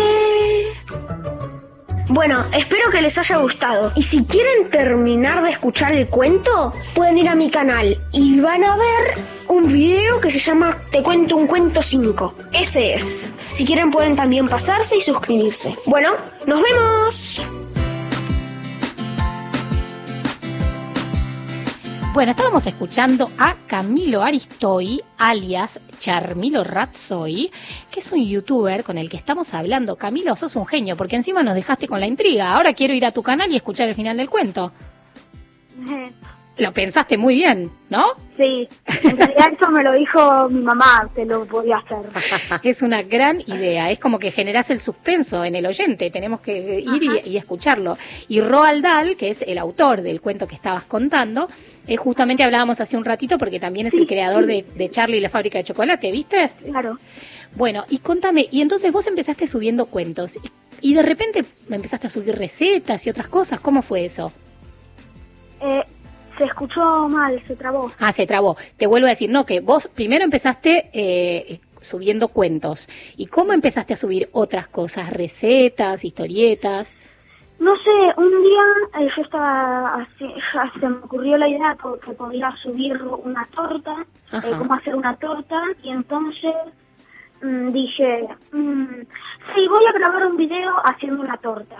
Bueno, espero que les haya gustado. Y si quieren terminar de escuchar el cuento, pueden ir a mi canal y van a ver un video que se llama Te cuento un cuento 5. Ese es. Si quieren pueden también pasarse y suscribirse. Bueno, nos vemos. Bueno, estábamos escuchando a Camilo Aristoy, alias Charmilo Razzoy, que es un youtuber con el que estamos hablando. Camilo, sos un genio, porque encima nos dejaste con la intriga. Ahora quiero ir a tu canal y escuchar el final del cuento. Lo pensaste muy bien, ¿no? Sí, en realidad eso me lo dijo mi mamá, que lo podía hacer. Es una gran idea. Es como que generás el suspenso en el oyente. Tenemos que ir y, y escucharlo. Y Roald Dahl, que es el autor del cuento que estabas contando, eh, justamente hablábamos hace un ratito porque también es el creador de, de Charlie y la fábrica de chocolate, ¿viste? Claro. Bueno, y contame, y entonces vos empezaste subiendo cuentos y, y de repente empezaste a subir recetas y otras cosas. ¿Cómo fue eso? Eh, se escuchó mal, se trabó. Ah, se trabó. Te vuelvo a decir, no, que vos primero empezaste eh, subiendo cuentos. ¿Y cómo empezaste a subir otras cosas? Recetas, historietas. No sé, un día eh, yo estaba, así, ya se me ocurrió la idea que podía subir una torta, eh, cómo hacer una torta, y entonces mm, dije, mm, sí, voy a grabar un video haciendo una torta.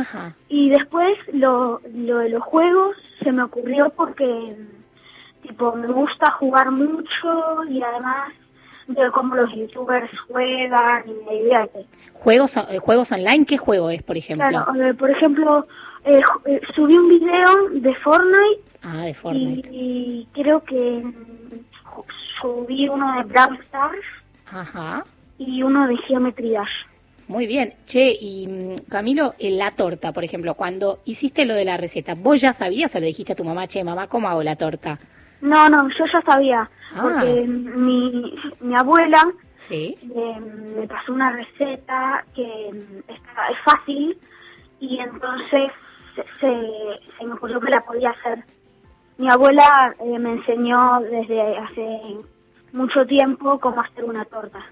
Ajá. Y después lo, lo de los juegos se me ocurrió porque, tipo, me gusta jugar mucho y además veo cómo los youtubers juegan y me divierte. ¿Juegos, eh, juegos online? ¿Qué juego es, por ejemplo? Claro, por ejemplo, eh, eh, subí un video de Fortnite Ah, de y, Fortnite. y creo que subí uno de Brawl Stars Ajá. y uno de Geometry Dash. Muy bien. Che, y mm, Camilo, en la torta, por ejemplo, cuando hiciste lo de la receta, ¿vos ya sabías o le dijiste a tu mamá, che, mamá, ¿cómo hago la torta? No, no, yo ya sabía, Ah. porque mi, mi abuela Sí. eh, me pasó una receta que mm, está- es fácil y entonces se, se- se me ocurrió que la podía hacer. Mi abuela eh, me enseñó desde hace mucho tiempo cómo hacer una torta.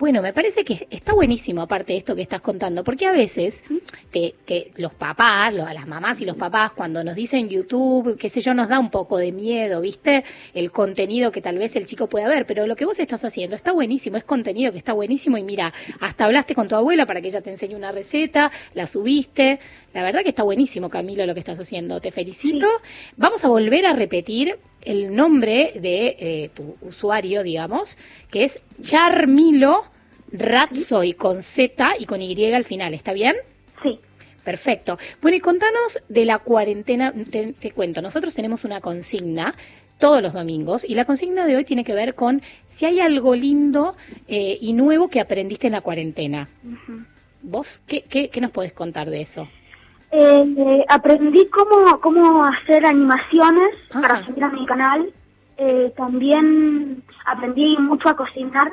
Bueno, me parece que está buenísimo aparte de esto que estás contando, porque a veces te- que los papás, lo- a las mamás y los papás, cuando nos dicen YouTube, qué sé yo, nos da un poco de miedo, ¿viste? El contenido que tal vez el chico pueda ver, pero lo que vos estás haciendo está buenísimo, es contenido que está buenísimo y mira, hasta hablaste con tu abuela para que ella te enseñe una receta, la subiste, la verdad que está buenísimo, Camilo, lo que estás haciendo, te felicito. Vamos a volver a repetir el nombre de eh, tu usuario, digamos, que es Charmilo Ratzoy con Z y con Y al final, ¿está bien? Sí. Perfecto. Bueno, y contanos de la cuarentena, te, te cuento, nosotros tenemos una consigna todos los domingos y la consigna de hoy tiene que ver con si hay algo lindo eh, y nuevo que aprendiste en la cuarentena. ¿Vos qué, qué, qué nos podés contar de eso? Eh, aprendí cómo, cómo hacer animaciones para subir a mi canal. Eh, también aprendí mucho a cocinar.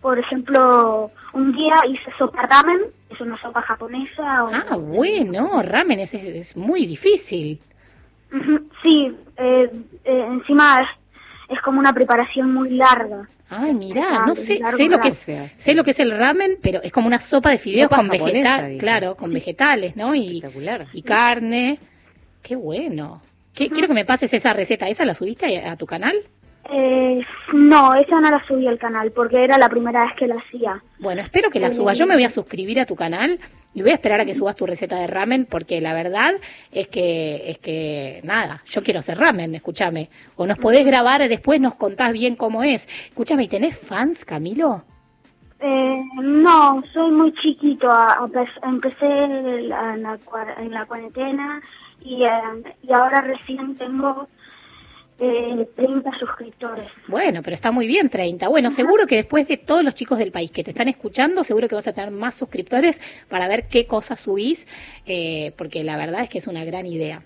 Por ejemplo, un día hice sopa ramen, es una sopa japonesa. o- Ah, bueno, ramen es, es muy difícil. Sí, eh, eh, encima es, es como una preparación muy larga. Ay, mirá, no sé, sé lo que es, sé lo que es el ramen, pero es como una sopa de fideos con vegetales, claro, con vegetales, ¿no? Y, y carne. Qué bueno. Que- Quiero que me pases esa receta. ¿Esa la subiste a, a tu canal? Eh, no, esa no la subí al canal porque era la primera vez que la hacía. Bueno, espero que la subas. Yo me voy a suscribir a tu canal y voy a esperar a que subas tu receta de ramen porque la verdad es que, es que, nada, yo quiero hacer ramen, escúchame. O nos podés grabar y después nos contás bien cómo es. Escúchame, ¿y tenés fans, Camilo? Eh, no, soy muy chiquito. empecé en la, en la cuarentena y, eh, y ahora recién tengo eh, 30 suscriptores. Bueno, pero está muy bien, 30. Bueno, seguro que después de todos los chicos del país que te están escuchando, seguro que vas a tener más suscriptores para ver qué cosas subís, eh, porque la verdad es que es una gran idea.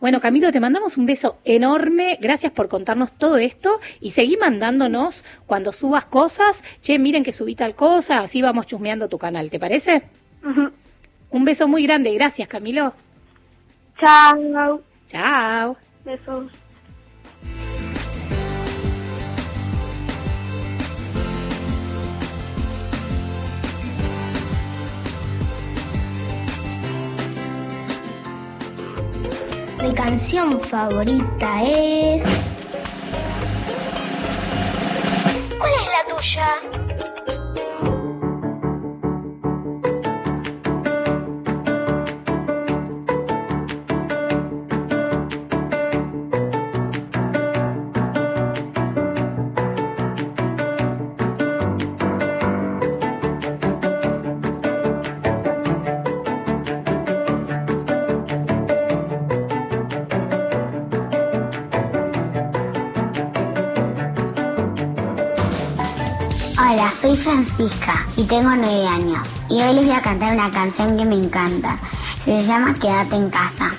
Bueno, Camilo, te mandamos un beso enorme. Gracias por contarnos todo esto y seguí mandándonos cuando subas cosas. Che, miren que subí tal cosa, así vamos chusmeando tu canal, ¿te parece? Un beso muy grande. Gracias, Camilo. Chao. Chao. Besos. Mi canción favorita es... ¿Cuál es la tuya? Soy Francisca y tengo nueve años. Y hoy les voy a cantar una canción que me encanta. Se llama Quédate en casa.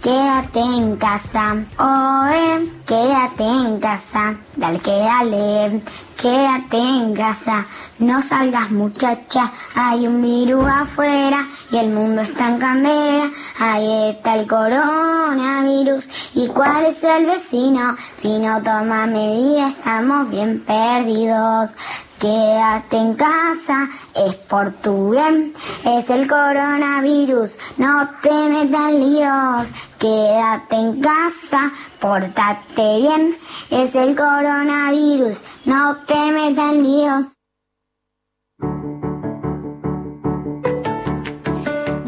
Quédate en casa, oe, quédate en casa, dale que dale, quédate en casa, no salgas muchacha, hay un virus afuera y el mundo está en candela, ahí está el coronavirus y cuál es el vecino, si no toma medidas estamos bien perdidos. Quédate en casa, es por tu bien, es el coronavirus, no te metas líos. Quédate en casa, pórtate bien, es el coronavirus, no te metas líos.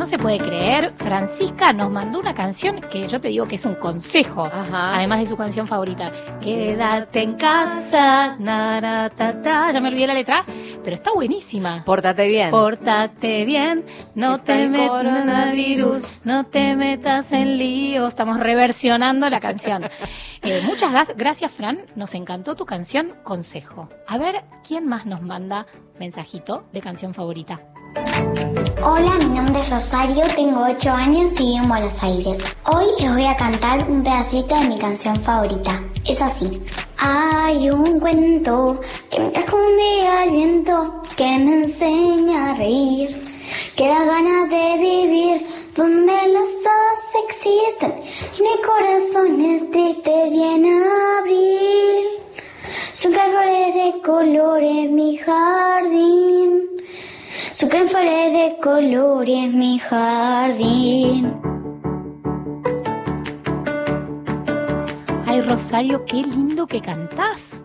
No se puede creer, Francisca nos mandó una canción que yo te digo que es un consejo, además de su canción favorita. Quédate en casa, naratata. ya me olvidé la letra, pero está buenísima. Pórtate bien. Pórtate bien, no Está te metas coronavirus. no te metas en lío. Estamos reversionando la canción. Eh, muchas gra- gracias, Fran. Nos encantó tu canción Consejo. A ver, ¿quién más nos manda mensajito de canción favorita? Hola, mi nombre es Rosario, tengo 8 años y vivo en Buenos Aires. Hoy les voy a cantar un pedacito de mi canción favorita. Es así. Hay un cuento que me trajo un día el viento que me enseña a reír, que da ganas de vivir donde las hadas existen y no hay corazones tristes y en abril. Son flores de colores mi jardín. Su gran flores de colores mi jardín. Ay, Rosario, qué lindo que cantás.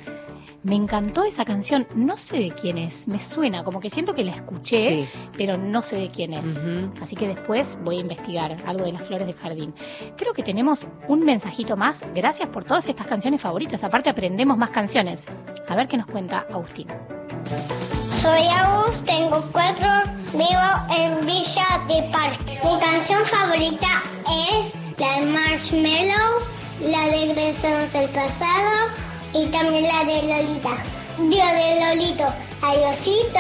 Me encantó esa canción. No sé de quién es, me suena, como que siento que la escuché, Sí. pero no sé de quién es. Así que después voy a investigar algo de las flores del jardín. Creo que tenemos un mensajito más. Gracias por todas estas canciones favoritas. Aparte aprendemos más canciones. A ver qué nos cuenta Agustín. Soy Agus, tengo cuatro, vivo en Villa de Parque. Mi canción favorita es la de Marshmallow, la de Regresamos al pasado y también la de Lolita. Digo de Lolito. Adiosito.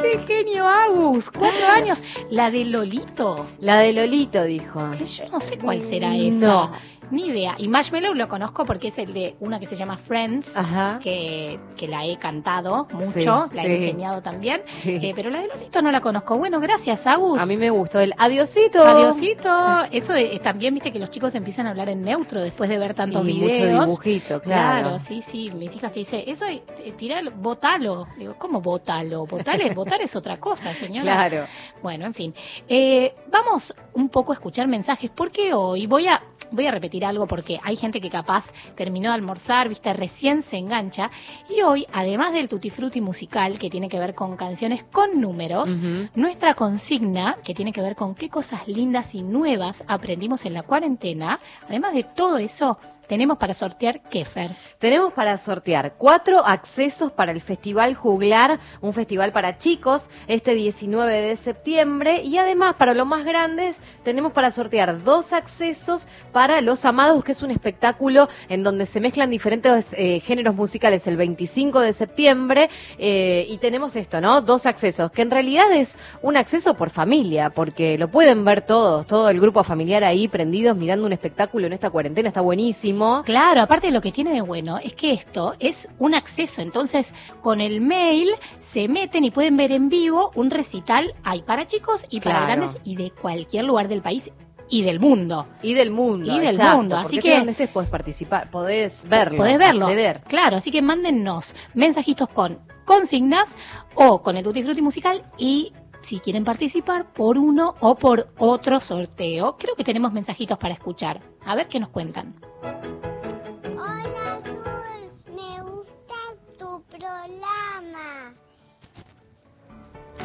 ¡Qué genio, Agus! Cuatro años. La de Lolito. La de Lolito, dijo. Que yo no sé cuál será esa. No. Ni idea. Y Marshmallow lo conozco porque es el de una que se llama Friends, Ajá. que, que la he cantado mucho, Sí, la sí. he enseñado también. Sí. Eh, pero la de Lolito no la conozco. Bueno, gracias, Agus. A mí me gustó el adiosito. Adiosito. Eso de- también, viste que los chicos empiezan a hablar en neutro después de ver tantos Y mucho videos. dibujito, claro. sí, sí. Mis hijas que dicen, eso es eh, tirar, botalo. Digo, ¿cómo botalo? Votar es, votar es otra cosa, señora. Claro. Bueno, en fin. Eh, vamos un poco a escuchar mensajes, porque hoy voy a, voy a repetir algo porque hay gente que capaz terminó de almorzar, viste, recién se engancha. Y hoy, además del tutti frutti musical, que tiene que ver con canciones con números, nuestra consigna, que tiene que ver con qué cosas lindas y nuevas aprendimos en la cuarentena, además de todo eso, tenemos para sortear Kefer. Tenemos para sortear cuatro accesos para el Festival Juglar, un festival para chicos, este 19 de septiembre. Y además, para los más grandes, tenemos para sortear dos accesos para Los Amados, que es un espectáculo en donde se mezclan diferentes eh, géneros musicales el 25 de septiembre. eh, y tenemos esto, ¿no? Dos accesos, que en realidad es un acceso por familia, porque lo pueden ver todos, todo el grupo familiar ahí prendidos mirando un espectáculo en esta cuarentena, está buenísimo. Claro, aparte lo que tiene de bueno es que esto es un acceso, entonces con el mail se meten y pueden ver en vivo un recital, hay para chicos y para grandes y de cualquier lugar del país y del mundo. Y del mundo. Y del exacto, mundo, así que- donde estés podés participar, podés verlo. Podés verlo. acceder. Claro, así que mándennos mensajitos con consignas o con el Tutti Frutti musical y si quieren participar por uno o por otro sorteo. Creo que tenemos mensajitos para escuchar. A ver qué nos cuentan. Hola Azul, me gusta tu programa.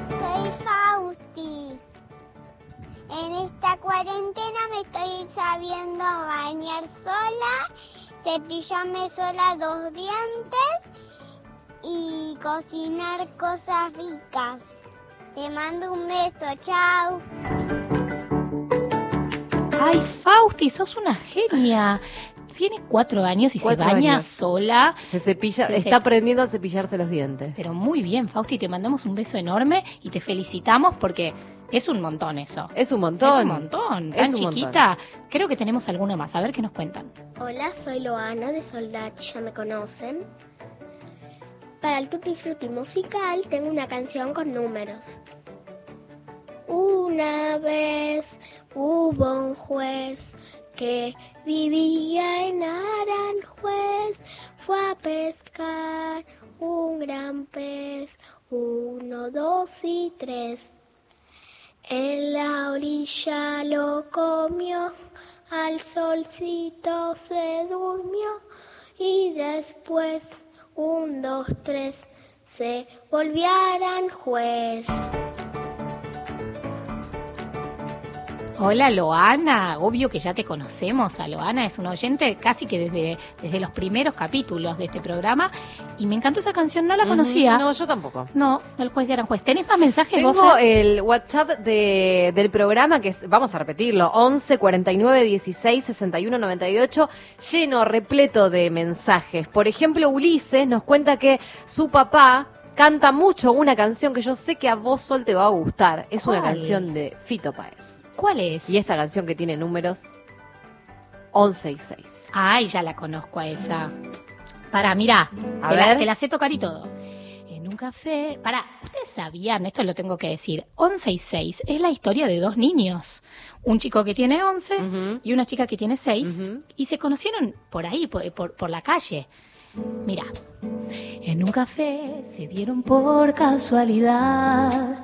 Soy Fausti. En esta cuarentena me estoy sabiendo bañar sola, cepillarme sola dos dientes y cocinar cosas ricas. Te mando un beso, chao. Ay, Fausti, sos una genia. Tiene cuatro años y Cuatro se baña años. sola. Se cepilla, Se está cep- aprendiendo a cepillarse los dientes. Pero muy bien, Fausti, te mandamos un beso enorme y te felicitamos porque es un montón eso. es un montón. Es un montón. Es Tan un montón. chiquita. Creo que tenemos alguna más. A ver qué nos cuentan. Hola, soy Loana de Soldat, ya me conocen. Para el Tutti Frutti musical tengo una canción con números. Una vez hubo un juez que vivía en Aranjuez, fue a pescar un gran pez, uno, dos y tres. En la orilla lo comió, al solcito se durmió y después, un, dos, tres, se volvió juez. Hola, Loana. Obvio que ya te conocemos a Loana. Es una oyente casi que desde, desde los primeros capítulos de este programa. Y me encantó esa canción. No la conocía. No, yo tampoco. No, el juez de Aranjuez. ¿Tenés más mensajes, vos, Tengo Fer? el WhatsApp de, del programa que es, vamos a repetirlo, 11 49 16 61 98, lleno, repleto de mensajes. Por ejemplo, Ulises nos cuenta que su papá canta mucho una canción que yo sé que a vos, Sol, te va a gustar. Es una canción de Fito Páez. ¿Cuál es? Y esta canción que tiene números 11 y 6. Ay, ya la conozco a esa. Para, mira, A te la, te la sé tocar y todo. En un café. Para, ustedes sabían, esto lo tengo que decir. 11 y 6 es la historia de dos niños. Un chico que tiene 11 y una chica que tiene 6. Y se conocieron por ahí, por, por- por la calle. Mira. En un café se vieron por casualidad,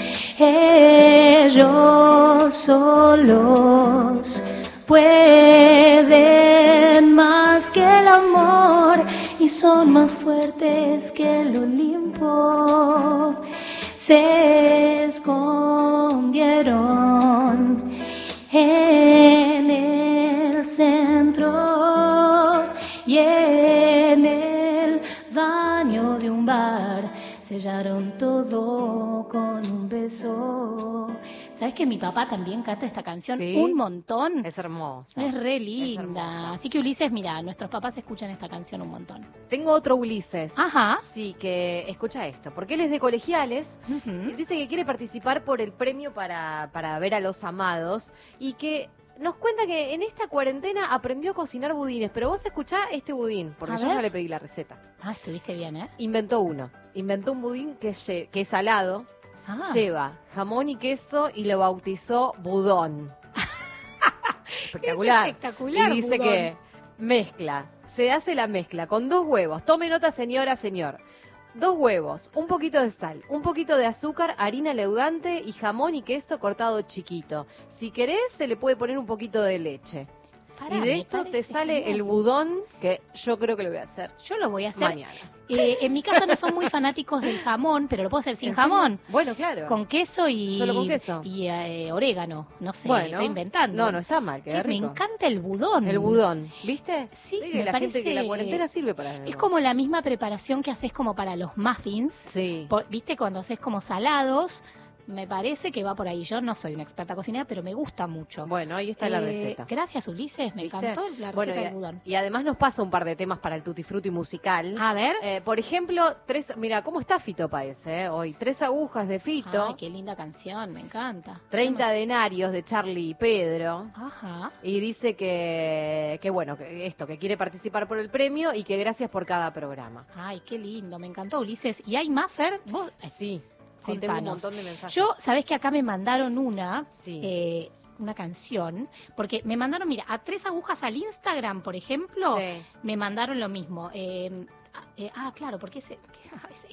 ellos solos pueden más que el amor y son más fuertes que el Olimpo. Se escondieron en el centro y en el baño de un bar sellaron todo con un beso. ¿Sabes que mi papá también canta esta canción Sí. un montón? Es hermosa. Es re linda. Así que Ulises, mira, nuestros papás escuchan esta canción un montón. Tengo otro Ulises. Ajá. Sí, que escucha esto, porque él es de colegiales y dice que quiere participar por el premio para, para ver a los amados y que nos cuenta que en esta cuarentena aprendió a cocinar budines, pero vos escuchá este budín, porque A yo ver. ya le pedí la receta. Ah, estuviste bien, ¿eh? Inventó uno, inventó un budín que, lle- que es salado, Ah. lleva jamón y queso y lo bautizó budón. Espectacular. Es espectacular, Y dice budón. que mezcla, se hace la mezcla con dos huevos. Tome nota, señora, señor. Dos huevos, un poquito de sal, un poquito de azúcar, harina leudante y jamón y queso cortado chiquito. Si querés, se le puede poner un poquito de leche. Pará, y de esto te sale genial. el budón que yo creo que lo voy a hacer. Yo lo voy a hacer. Mañana. Eh, en mi casa no son muy fanáticos del jamón, pero lo puedo hacer sin jamón. Bueno, claro. Con queso y. Solo con queso. Y eh, orégano. No sé, Bueno. estoy inventando. No, no está mal, Che, me encanta el budón. El budón, ¿viste? Sí, me la parece. gente que la cuarentena sirve para algo. Es como la misma preparación que haces como para los muffins. Sí. Por- ¿Viste? Cuando haces como salados. Me parece que va por ahí. Yo no soy una experta cocinera, pero me gusta mucho. Bueno, ahí está la Eh, receta. Gracias, Ulises. Me ¿Viste? encantó la receta Bueno, y, del budón. y además nos pasa un par de temas para el Tutti Frutti musical. A ver. Eh, por ejemplo, tres, mira, ¿cómo está Fito Paez, eh? Hoy, tres agujas de Fito, Ay, qué linda canción. Me encanta. 30 denarios de Charlie y Pedro. Ajá. Y dice que, que bueno, que esto, que quiere participar por el premio y que gracias por cada programa. Ay, qué lindo, me encantó Ulises. ¿Y hay más, Fer? ¿Vos? Sí, sí, tengo un Contanos. montón de mensajes. Yo, sabés que acá me mandaron una, Sí. eh, una canción, porque me mandaron, mira, a tres agujas al Instagram, por ejemplo, Sí. me mandaron lo mismo. Eh, ah, eh, ah, claro, porque es,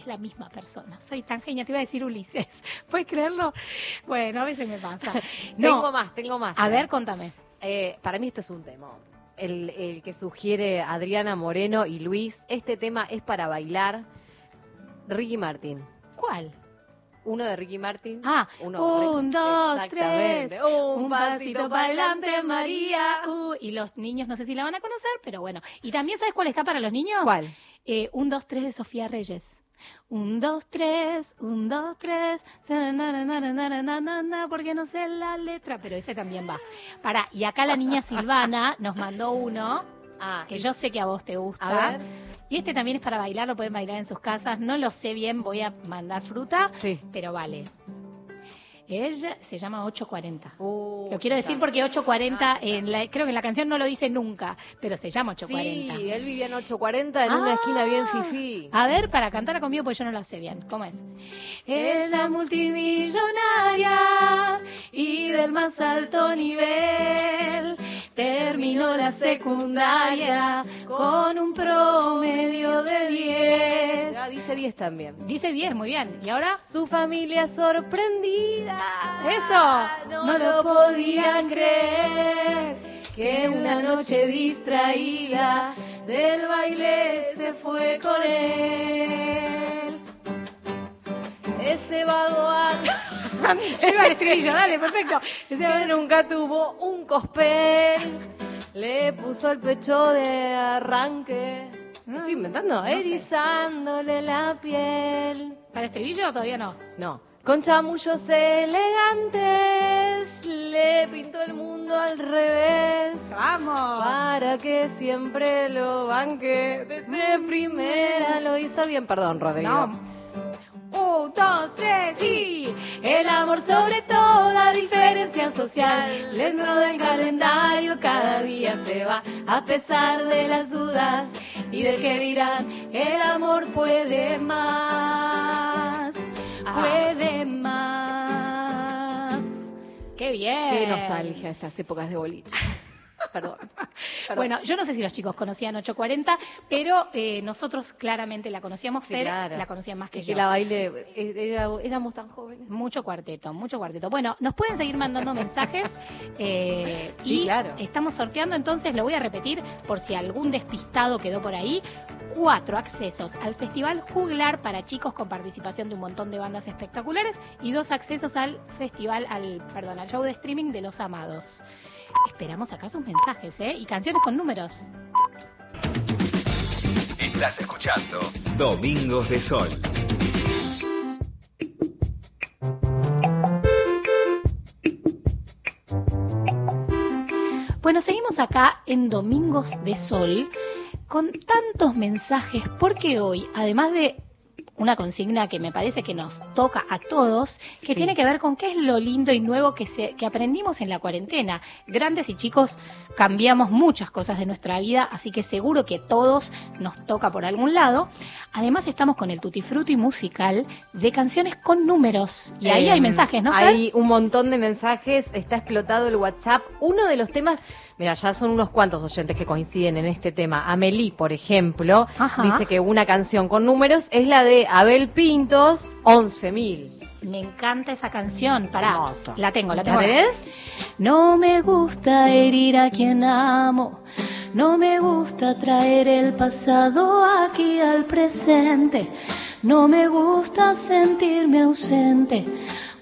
la misma persona. Soy tan genial, te iba a decir Ulises. ¿Puedes creerlo? Bueno, a veces me pasa. No, tengo más, tengo más. A eh. ver, contame. Para mí este es un tema. El, el que sugiere Adriana Moreno y Luis, este tema es para bailar. Ricky Martin. ¿Cuál? Uno de Ricky Martin. Ah, un, dos, tres. Un, un pasito para adelante, María. Uh, y los niños, no sé si la van a conocer, pero bueno. ¿Y también sabes cuál está para los niños? ¿Cuál? Eh, un, dos, tres de Sofía Reyes. Un, dos, tres, un, dos, tres, porque no sé la letra, pero ese también va. Para, y acá la niña Silvana nos mandó uno, ah, que yo sé que a vos te gusta. A y este también es para bailar, lo pueden bailar en sus casas. No lo sé bien, voy a mandar fruta, Sí. pero vale. Ella se llama 840. Uh, Lo quiero decir porque 840, en la, creo que en la canción no lo dice nunca, pero se llama 840. Sí, él vivía en 840 en una Ah. esquina bien fifí. A ver, para cantarla conmigo, pues yo no lo sé bien. ¿Cómo es? Ella multimillonaria y del más alto nivel. Terminó la secundaria con un promedio de 10. Ya dice 10 también. Dice 10, muy bien. ¿Y ahora? Su familia sorprendida. Eso. No, lo podían creer. Que una noche distraída del baile se fue con él. Ese vago iba al estribillo, dale, perfecto. que nunca tuvo un cospel. Le puso el pecho de arranque. ¿Me estoy inventando? no. Erizándole la piel. ¿Para el estribillo todavía no? No. Con chamullos elegantes le pintó el mundo al revés. ¡Vamos! Para que siempre lo banque. Desde primera lo hizo bien. Perdón, Rodrigo. No. Un, dos, tres y el amor sobre toda diferencia social. Dentro del calendario cada día se va, a pesar de las dudas y del que dirán, el amor puede más, puede más. ¡Qué bien! Qué nostalgia estas épocas de boliche. Perdón. Perdón. Bueno, yo no sé si los chicos conocían 840, pero eh, nosotros claramente la conocíamos. Sí, Fer claro. la conocía más que Es yo. que la baile, eh, era- éramos tan jóvenes. Mucho cuarteto, mucho cuarteto. Bueno, nos pueden seguir mandando mensajes eh, Sí, y claro. estamos sorteando, entonces lo voy a repetir por si algún despistado quedó por ahí. Cuatro accesos al Festival Juglar para chicos con participación de un montón de bandas espectaculares y dos accesos al festival, al, perdón, al show de streaming de Los Amados. Esperamos acá sus mensajes, ¿eh? Y canciones con números. Estás escuchando Domingos de Sol. Bueno, seguimos acá en Domingos de Sol con tantos mensajes porque hoy, además de una consigna que me parece que nos toca a todos, que Sí. tiene que ver con qué es lo lindo y nuevo que, se, que aprendimos en la cuarentena. Grandes y chicos cambiamos muchas cosas de nuestra vida, así que seguro que todos nos toca por algún lado. Además estamos con el Tutti Frutti musical de canciones con números. Y ahí Eh, hay mensajes, ¿no? Fer? Hay un montón de mensajes, está explotado el WhatsApp. Uno de los temas, mira, ya son unos cuantos oyentes que coinciden en este tema. Amelie, por ejemplo, Ajá. dice que una canción con números es la de Abel Pintos, 11.000. Me encanta esa canción. Pará, Hermoso. la tengo, la ¿La tengo. tenés? No me gusta herir a quien amo. No me gusta traer el pasado aquí al presente. No me gusta sentirme ausente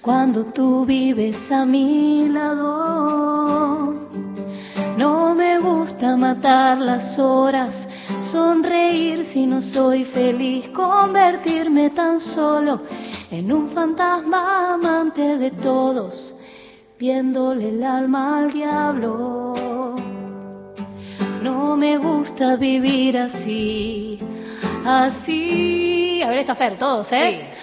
cuando tú vives a mi lado. No me gusta matar las horas, sonreír si no soy feliz, convertirme tan solo en un fantasma amante de todos, viéndole el alma al diablo. No me gusta vivir así, así. A ver, está Fer, todos, ¿eh?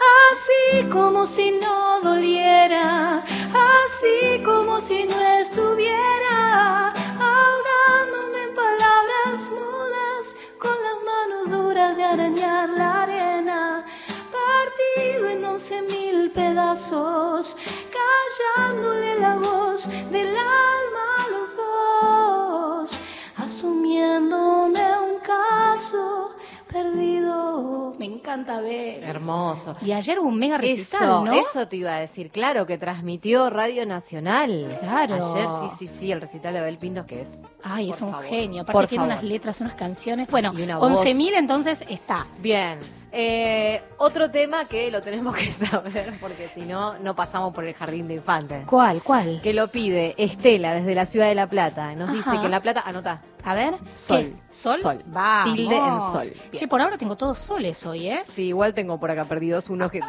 Así como si no doliera, así como si no estuviera, ahogándome en palabras mudas, con las manos duras de arañar la arena, partido en once mil pedazos, callándole la voz del alma a los dos, asumiéndome un caso perdido. Me encanta ver. Hermoso. Y ayer hubo un mega recital, Eso, ¿no? eso te iba a decir, claro, que transmitió Radio Nacional. Claro. Ayer sí, sí, sí, el recital de Abel Pintos que es. Ay, Por es un favor. genio. Aparte Por tiene favor. unas letras, unas canciones. Bueno, Y una voz. 11.000 entonces está. Bien. Eh, otro tema que lo tenemos que saber, porque si no, no pasamos por el jardín de infantes. ¿Cuál? ¿Cuál? Que lo pide Estela desde la ciudad de La Plata. Nos dice que en La Plata, anota. A ver. Sol. ¿qué? ¿Sol? Sol. Vamos. Tilde en sol. Bien. Che, por ahora tengo todos soles hoy, ¿eh? Sí, igual tengo por acá perdidos unos que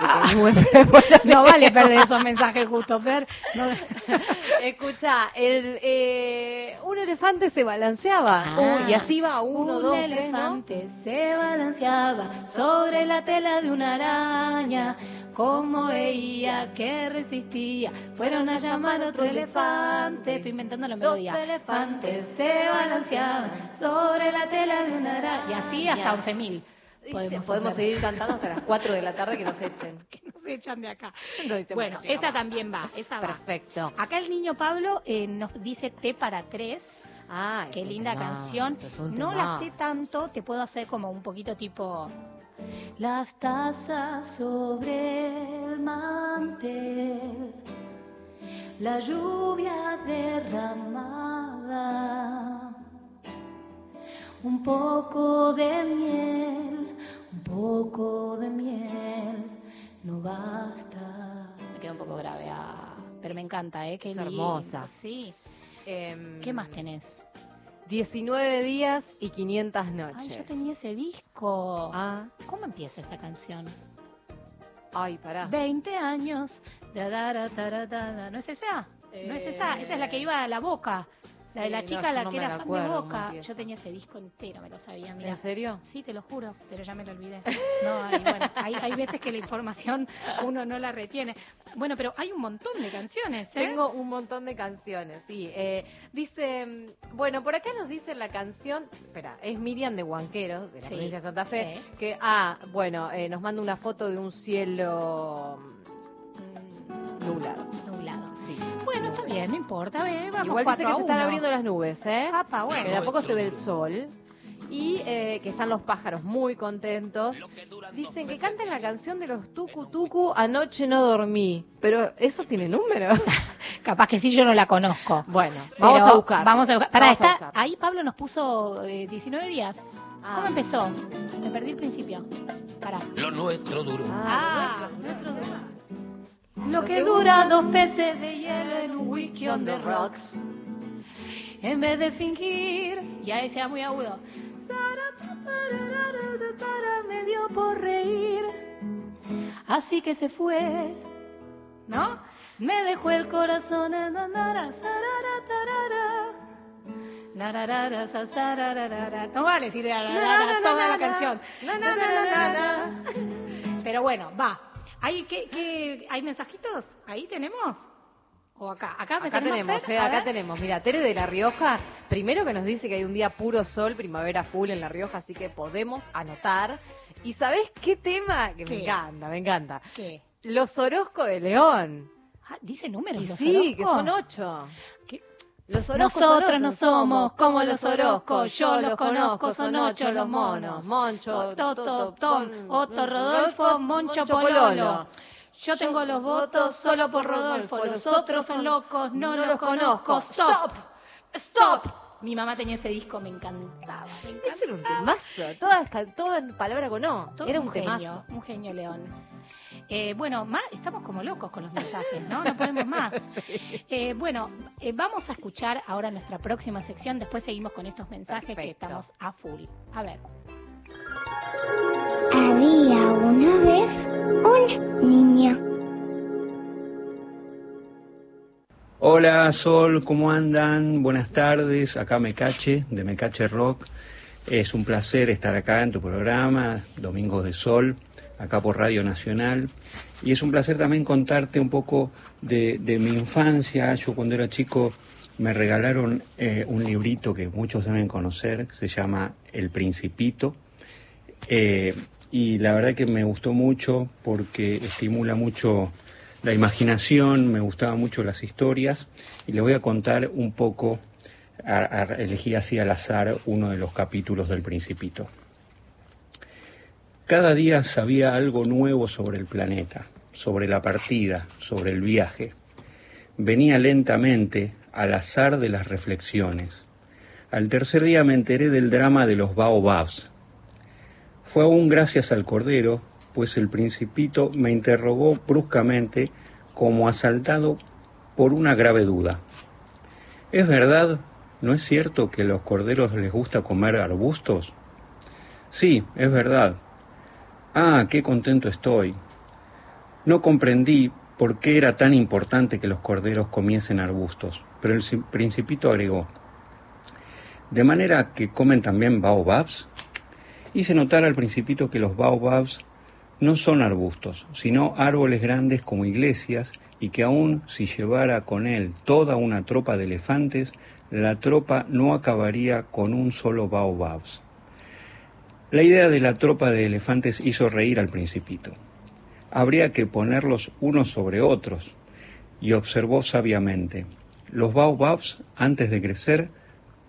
No vale perder esos mensajes justo, Fer. No- Escucha, el, eh, un elefante se balanceaba Ah. Y así va uno, un dos, tres, ¿no? elefante se balanceaba sobre la tela de una araña. Como veía que resistía, fueron a llamar a otro elefante. Estoy inventando la Dos melodía. elefantes se balanceaban sobre la tela de una araña. Y así hasta 11.000. Dice, Podemos, Podemos, seguir cantando hasta las 4 de la tarde que nos echen. que nos echan de acá. No Bueno, mucho, esa también va, esa va. Perfecto. Acá el niño Pablo eh, nos dice T para tres. Ah, Qué linda canción. es No la sé tanto, te puedo hacer como un poquito tipo. Las tazas sobre el mantel, la lluvia derramada, un poco de miel, un poco de miel, no basta. Me queda un poco grave, ah, pero me encanta, ¿eh? Qué Es lindo, hermosa. Sí. Em, ¿Qué más tenés? 19 días y 500 noches. Ay, yo tenía ese disco. Ah, ¿Cómo empieza esa canción? ay, pará. 20 años. da, da, da, da, da, da, da. ¿No es esa? ¿No es esa? Esa es la que iba a la boca. La de la chica, la que era fan acuerdo de Boca. Yo tenía ese disco entero, me lo sabía. Mira. ¿En serio? Sí, te lo juro, pero ya me lo olvidé. No, hay, bueno, hay, hay veces que la información uno no la retiene. Bueno, pero hay un montón de canciones, ¿eh? Tengo un montón de canciones, sí. Eh, dice, mm, bueno, por acá nos dice la canción, espera, es Miriam de Huanqueros, de la Sí, provincia de Santa Fe, sí. que, ah, bueno, eh, nos manda una foto de un cielo Bueno, está bien, no importa. ve, Vamos Igual dice cuatro que a se están uno. abriendo las nubes, ¿eh? Apa, bueno. Que de a poco se ve el sol. Y eh, que están los pájaros muy contentos. Dicen que cantan la canción de los Tucu Tucu, Anoche no dormí. Pero eso tiene números. Capaz que sí, yo no la conozco. Bueno, vamos a buscar. Vamos a buscar. Pará, Vamos a está, buscar. ahí Pablo nos puso eh, 19 días. Ah. ¿Cómo empezó? Me perdí el principio. Pará. Lo nuestro duro. Ah, nuestro duro. Lo que dura dos peces de hielo en un whisky on the rocks. En vez de fingir, ya era muy agudo, me dio por reír. Así que se fue, ¿no? Me dejó el corazón en andara, sarara, tarara. Nararara, sa, sararara. No vale decir toda la canción. Pero bueno, va. ¿Hay, qué, qué- ¿Hay mensajitos? ¿Ahí tenemos? ¿O acá? Acá, me Acá tenemos, Fer? eh, acá ver. tenemos. Mira, Tere de La Rioja, primero que nos dice que hay un día puro sol, primavera full en La Rioja, así que podemos anotar. ¿Y sabés qué tema? Que ¿Qué? me encanta, me encanta. ¿Qué? Los Orozco de León. Ah, dice números Y los sí, que son ocho. ¿Qué? Los Nosotros no somos como los Orozco, yo los conozco, son ocho los monos. Moncho, Toto, Tom, Otto, Rodolfo, Moncho, Pololo. Yo tengo los votos solo por Rodolfo, los otros son locos, no los conozco. Stop, stop. Mi mamá tenía ese disco, me encantaba. me encantaba. Ese era un temazo. Todas, en palabra con O. Todo Era un, genio, temazo. un genio León. Eh, bueno, ma- estamos como locos con los mensajes, ¿no? No podemos más. Eh, bueno, eh, vamos a escuchar ahora nuestra próxima sección. Después seguimos con estos mensajes que estamos a full. A ver. Había una vez un niño. Hola Sol, ¿cómo andan? Buenas tardes, acá Mecache, de Mecache Rock. Es un placer estar acá en tu programa, Domingos de Sol, acá por Radio Nacional. Y es un placer también contarte un poco de, mi infancia. Yo cuando era chico me regalaron eh, un librito que muchos deben conocer, se llama El Principito. Eh, y la verdad que me gustó mucho porque estimula mucho la imaginación, me gustaban mucho las historias y les voy a contar un poco, elegí así al azar uno de los capítulos del Principito. Cada día sabía algo nuevo sobre el planeta, sobre la partida, sobre el viaje. Venía lentamente al azar de las reflexiones. Al tercer día me enteré del drama de los baobabs, fue aún gracias al Cordero, pues el principito me interrogó bruscamente como asaltado por una grave duda. ¿Es verdad, no es cierto que a los corderos les gusta comer arbustos? Sí, es verdad. Ah, qué contento estoy. No comprendí por qué era tan importante que los corderos comiesen arbustos, pero el ci- principito agregó, ¿de manera que comen también baobabs? Hice notar al principito que los baobabs no son arbustos, sino árboles grandes como iglesias y que aun si llevara con él toda una tropa de elefantes, la tropa no acabaría con un solo baobabs. La idea de la tropa de elefantes hizo reír al principito. Habría que ponerlos unos sobre otros, y observó sabiamente, los baobabs, antes de crecer,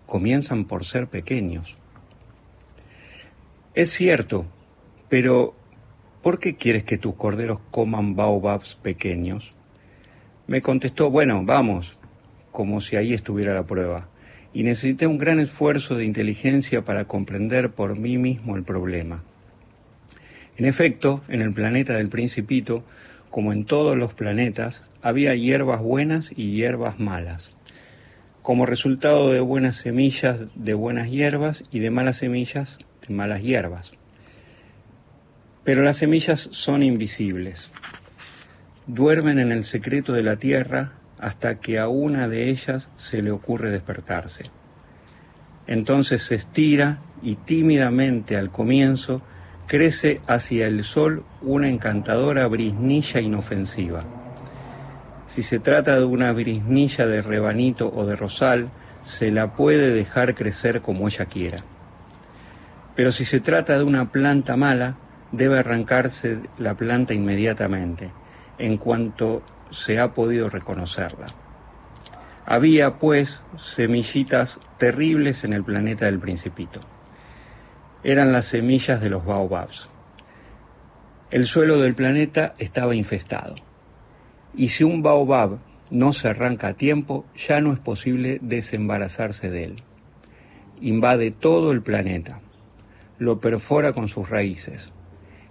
comienzan por ser pequeños. Es cierto, pero ¿por qué quieres que tus corderos coman baobabs pequeños? Me contestó, bueno, vamos, como si ahí estuviera la prueba. Y necesité un gran esfuerzo de inteligencia para comprender por mí mismo el problema. En efecto, en el planeta del principito, como en todos los planetas, había hierbas buenas y hierbas malas. Como resultado de buenas semillas de buenas hierbas y de malas semillas de malas hierbas. Pero las semillas son invisibles. Duermen en el secreto de la tierra hasta que a una de ellas se le ocurre despertarse. Entonces se estira y tímidamente al comienzo crece hacia el sol una encantadora brisnilla inofensiva. Si se trata de una brisnilla de rebanito o de rosal, se la puede dejar crecer como ella quiera. Pero si se trata de una planta mala, debe arrancarse la planta inmediatamente, en cuanto se ha podido reconocerla. Había, pues, semillitas terribles en el planeta del principito. Eran las semillas de los baobabs. El suelo del planeta estaba infestado. Y si un baobab no se arranca a tiempo, ya no es posible desembarazarse de él. Invade todo el planeta, lo perfora con sus raíces.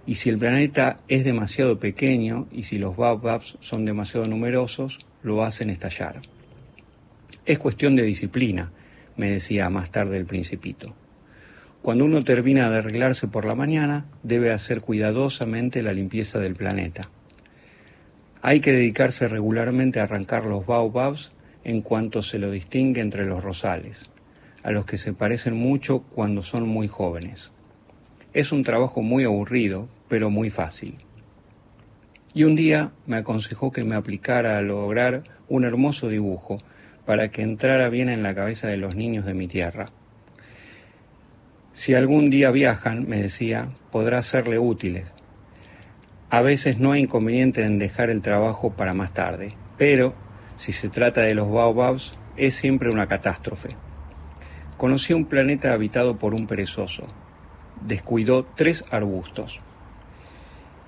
Y si el planeta es demasiado pequeño y si los baobabs son demasiado numerosos, lo hacen estallar. Es cuestión de disciplina, me decía más tarde el principito. Cuando uno termina de arreglarse por la mañana, debe hacer cuidadosamente la limpieza del planeta. Hay que dedicarse regularmente a arrancar los baobabs en cuanto se lo distingue entre los rosales, a los que se parecen mucho cuando son muy jóvenes. Es un trabajo muy aburrido, pero muy fácil. Y un día me aconsejó que me aplicara a lograr un hermoso dibujo para que entrara bien en la cabeza de los niños de mi tierra. Si algún día viajan, me decía, podrá serle útiles. A veces no hay inconveniente en dejar el trabajo para más tarde, pero si se trata de los baobabs, es siempre una catástrofe. Conocí un planeta habitado por un perezoso. Descuidó tres arbustos.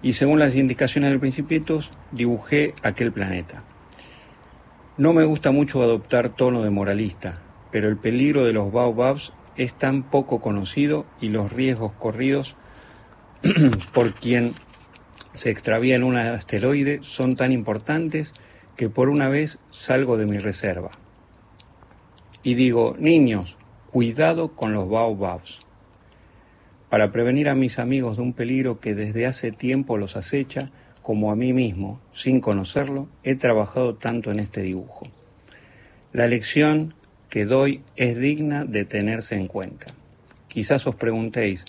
Y según las indicaciones del Principito, dibujé aquel planeta. No me gusta mucho adoptar tono de moralista, pero el peligro de los baobabs es tan poco conocido y los riesgos corridos por quien se extravía en un asteroide son tan importantes que por una vez salgo de mi reserva. Y digo, niños, cuidado con los baobabs. Para prevenir a mis amigos de un peligro que desde hace tiempo los acecha, como a mí mismo, sin conocerlo, he trabajado tanto en este dibujo. La lección que doy es digna de tenerse en cuenta. Quizás os preguntéis,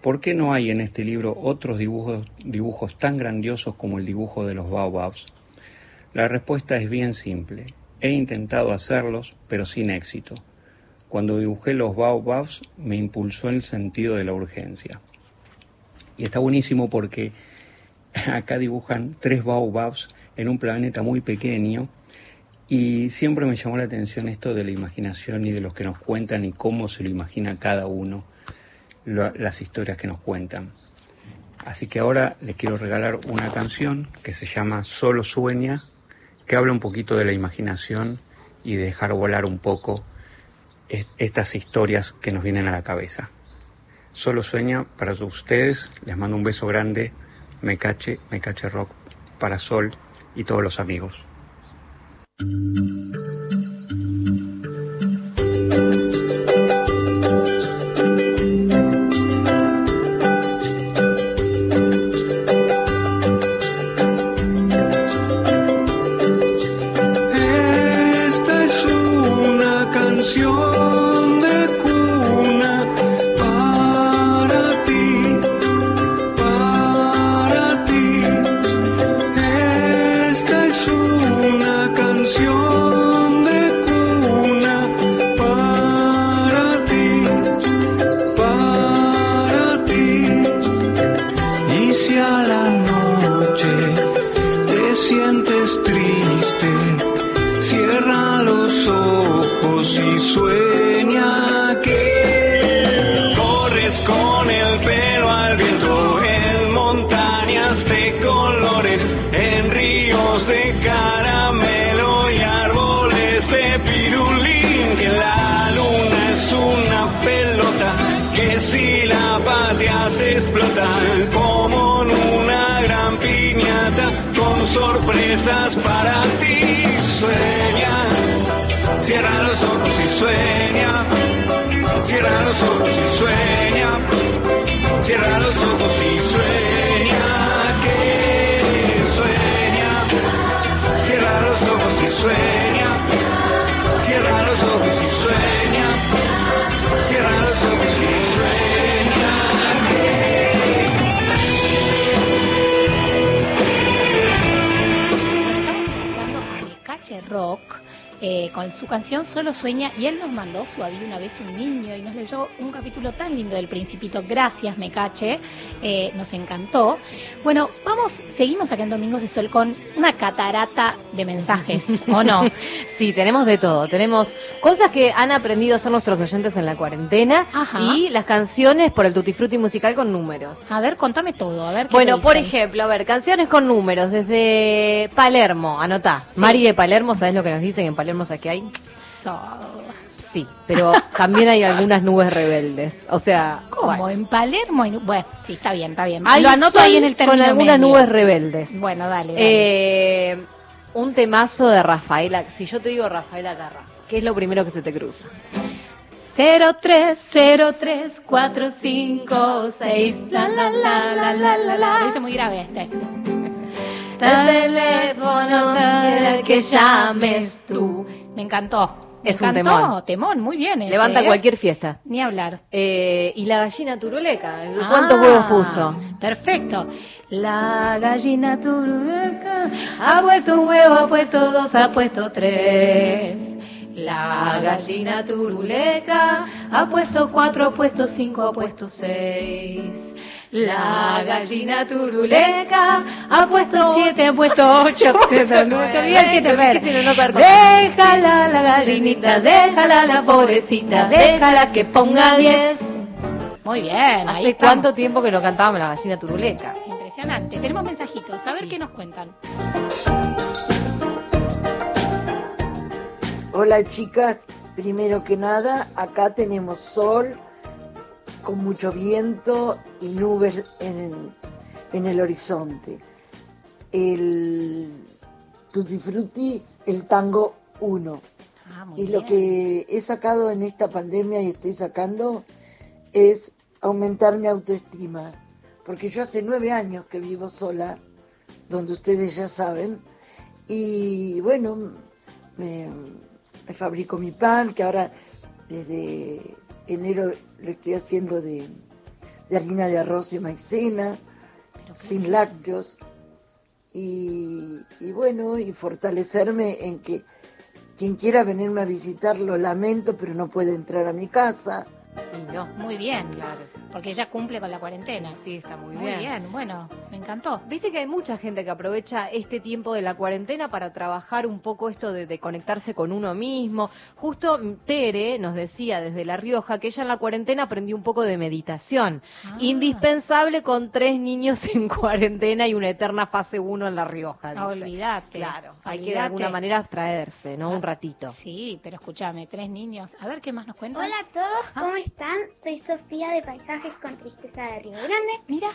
¿por qué no hay en este libro otros dibujos, dibujos tan grandiosos como el dibujo de los baobabs? La respuesta es bien simple. He intentado hacerlos, pero sin éxito. Cuando dibujé los baobabs me impulsó el sentido de la urgencia. Y está buenísimo porque acá dibujan tres baobabs en un planeta muy pequeño y siempre me llamó la atención esto de la imaginación y de los que nos cuentan y cómo se lo imagina cada uno, las historias que nos cuentan. Así que ahora les quiero regalar una canción que se llama Solo Sueña, que habla un poquito de la imaginación y de dejar volar un poco est- estas historias que nos vienen a la cabeza. Solo Sueña para ustedes, les mando un beso grande, me cache, me cache rock para Sol y todos los amigos. Rock eh, con su canción Solo Sueña y él nos mandó su había una vez un niño y nos leyó un capítulo tan lindo del Principito. Gracias Mecache, eh, nos encantó. Bueno, vamos, seguimos acá en Domingos de Sol con una catarata de mensajes, ¿o no? Sí, tenemos de todo. Tenemos cosas que han aprendido a hacer nuestros oyentes en la cuarentena Ajá. y las canciones por el Tutti Frutti musical con números. A ver, contame todo, a ver qué Bueno, por ejemplo, a ver, canciones con números desde Palermo, anotá. Sí. Mari de Palermo, ¿sabes lo que nos dicen en Palermo aquí hay? Sol. Sí, pero también hay algunas nubes rebeldes. O sea, Como en Palermo. y- Bueno, sí, está bien, está bien. Lo anoto ahí en el término con algunas medio. nubes rebeldes. Bueno, dale, dale. Eh, un temazo de Rafaela. Si yo te digo Rafaela Carrà, ¿qué es lo primero que se te cruza? 03034566. La la la la la la la. Lo hice muy grave este. El teléfono que llames tú. Me encantó. Me Es un temón. Temón, muy bien. ese, Levanta ¿eh? cualquier fiesta. Ni hablar. Eh, y la gallina turuleca, ¿cuántos huevos puso? Perfecto. La gallina turuleca ha puesto un huevo, ha puesto dos, ha puesto tres. La gallina turuleca ha puesto cuatro, ha puesto cinco, ha puesto seis. La gallina turuleca ha puesto siete, ha puesto ocho. no se olvida el siete. Déjala la gallinita, déjala la pobrecita, déjala que ponga diez. Muy bien, ahí ¿Hace estamos. cuánto tiempo que no cantábamos la gallina turuleca? Impresionante. Tenemos mensajitos. A ver qué nos cuentan. Hola chicas, primero que nada, acá tenemos sol con mucho viento y nubes en, en el horizonte. El Tutti Frutti, el tango 1. y lo que he sacado en esta pandemia y estoy sacando es aumentar mi autoestima. Porque yo hace nueve años que vivo sola, donde ustedes ya saben, y bueno, me, me fabrico mi pan, que ahora desde enero lo estoy haciendo de, de harina de arroz y maicena, sin lácteos, y, y bueno, y fortalecerme en que quien quiera venirme a visitar lo lamento, pero no puede entrar a mi casa. Y no. Muy bien. Porque ella cumple con la cuarentena. Sí, está muy Muy bien. bien, bueno, me encantó. Viste que hay mucha gente que aprovecha este tiempo de la cuarentena para trabajar un poco esto de, de conectarse con uno mismo. Justo Tere nos decía desde La Rioja que ella en la cuarentena aprendió un poco de meditación. Ah. Indispensable con tres niños en cuarentena y una eterna fase 1 en La Rioja. No, dice. olvídate. Claro, hay que de alguna manera abstraerse, Ah. ¿no? Un ratito. Sí, pero escúchame, tres niños. A ver qué más nos cuentan. Hola a todos, ¿cómo están? Soy Sofía de Paisajes con Tristeza de Río Grande. Mira.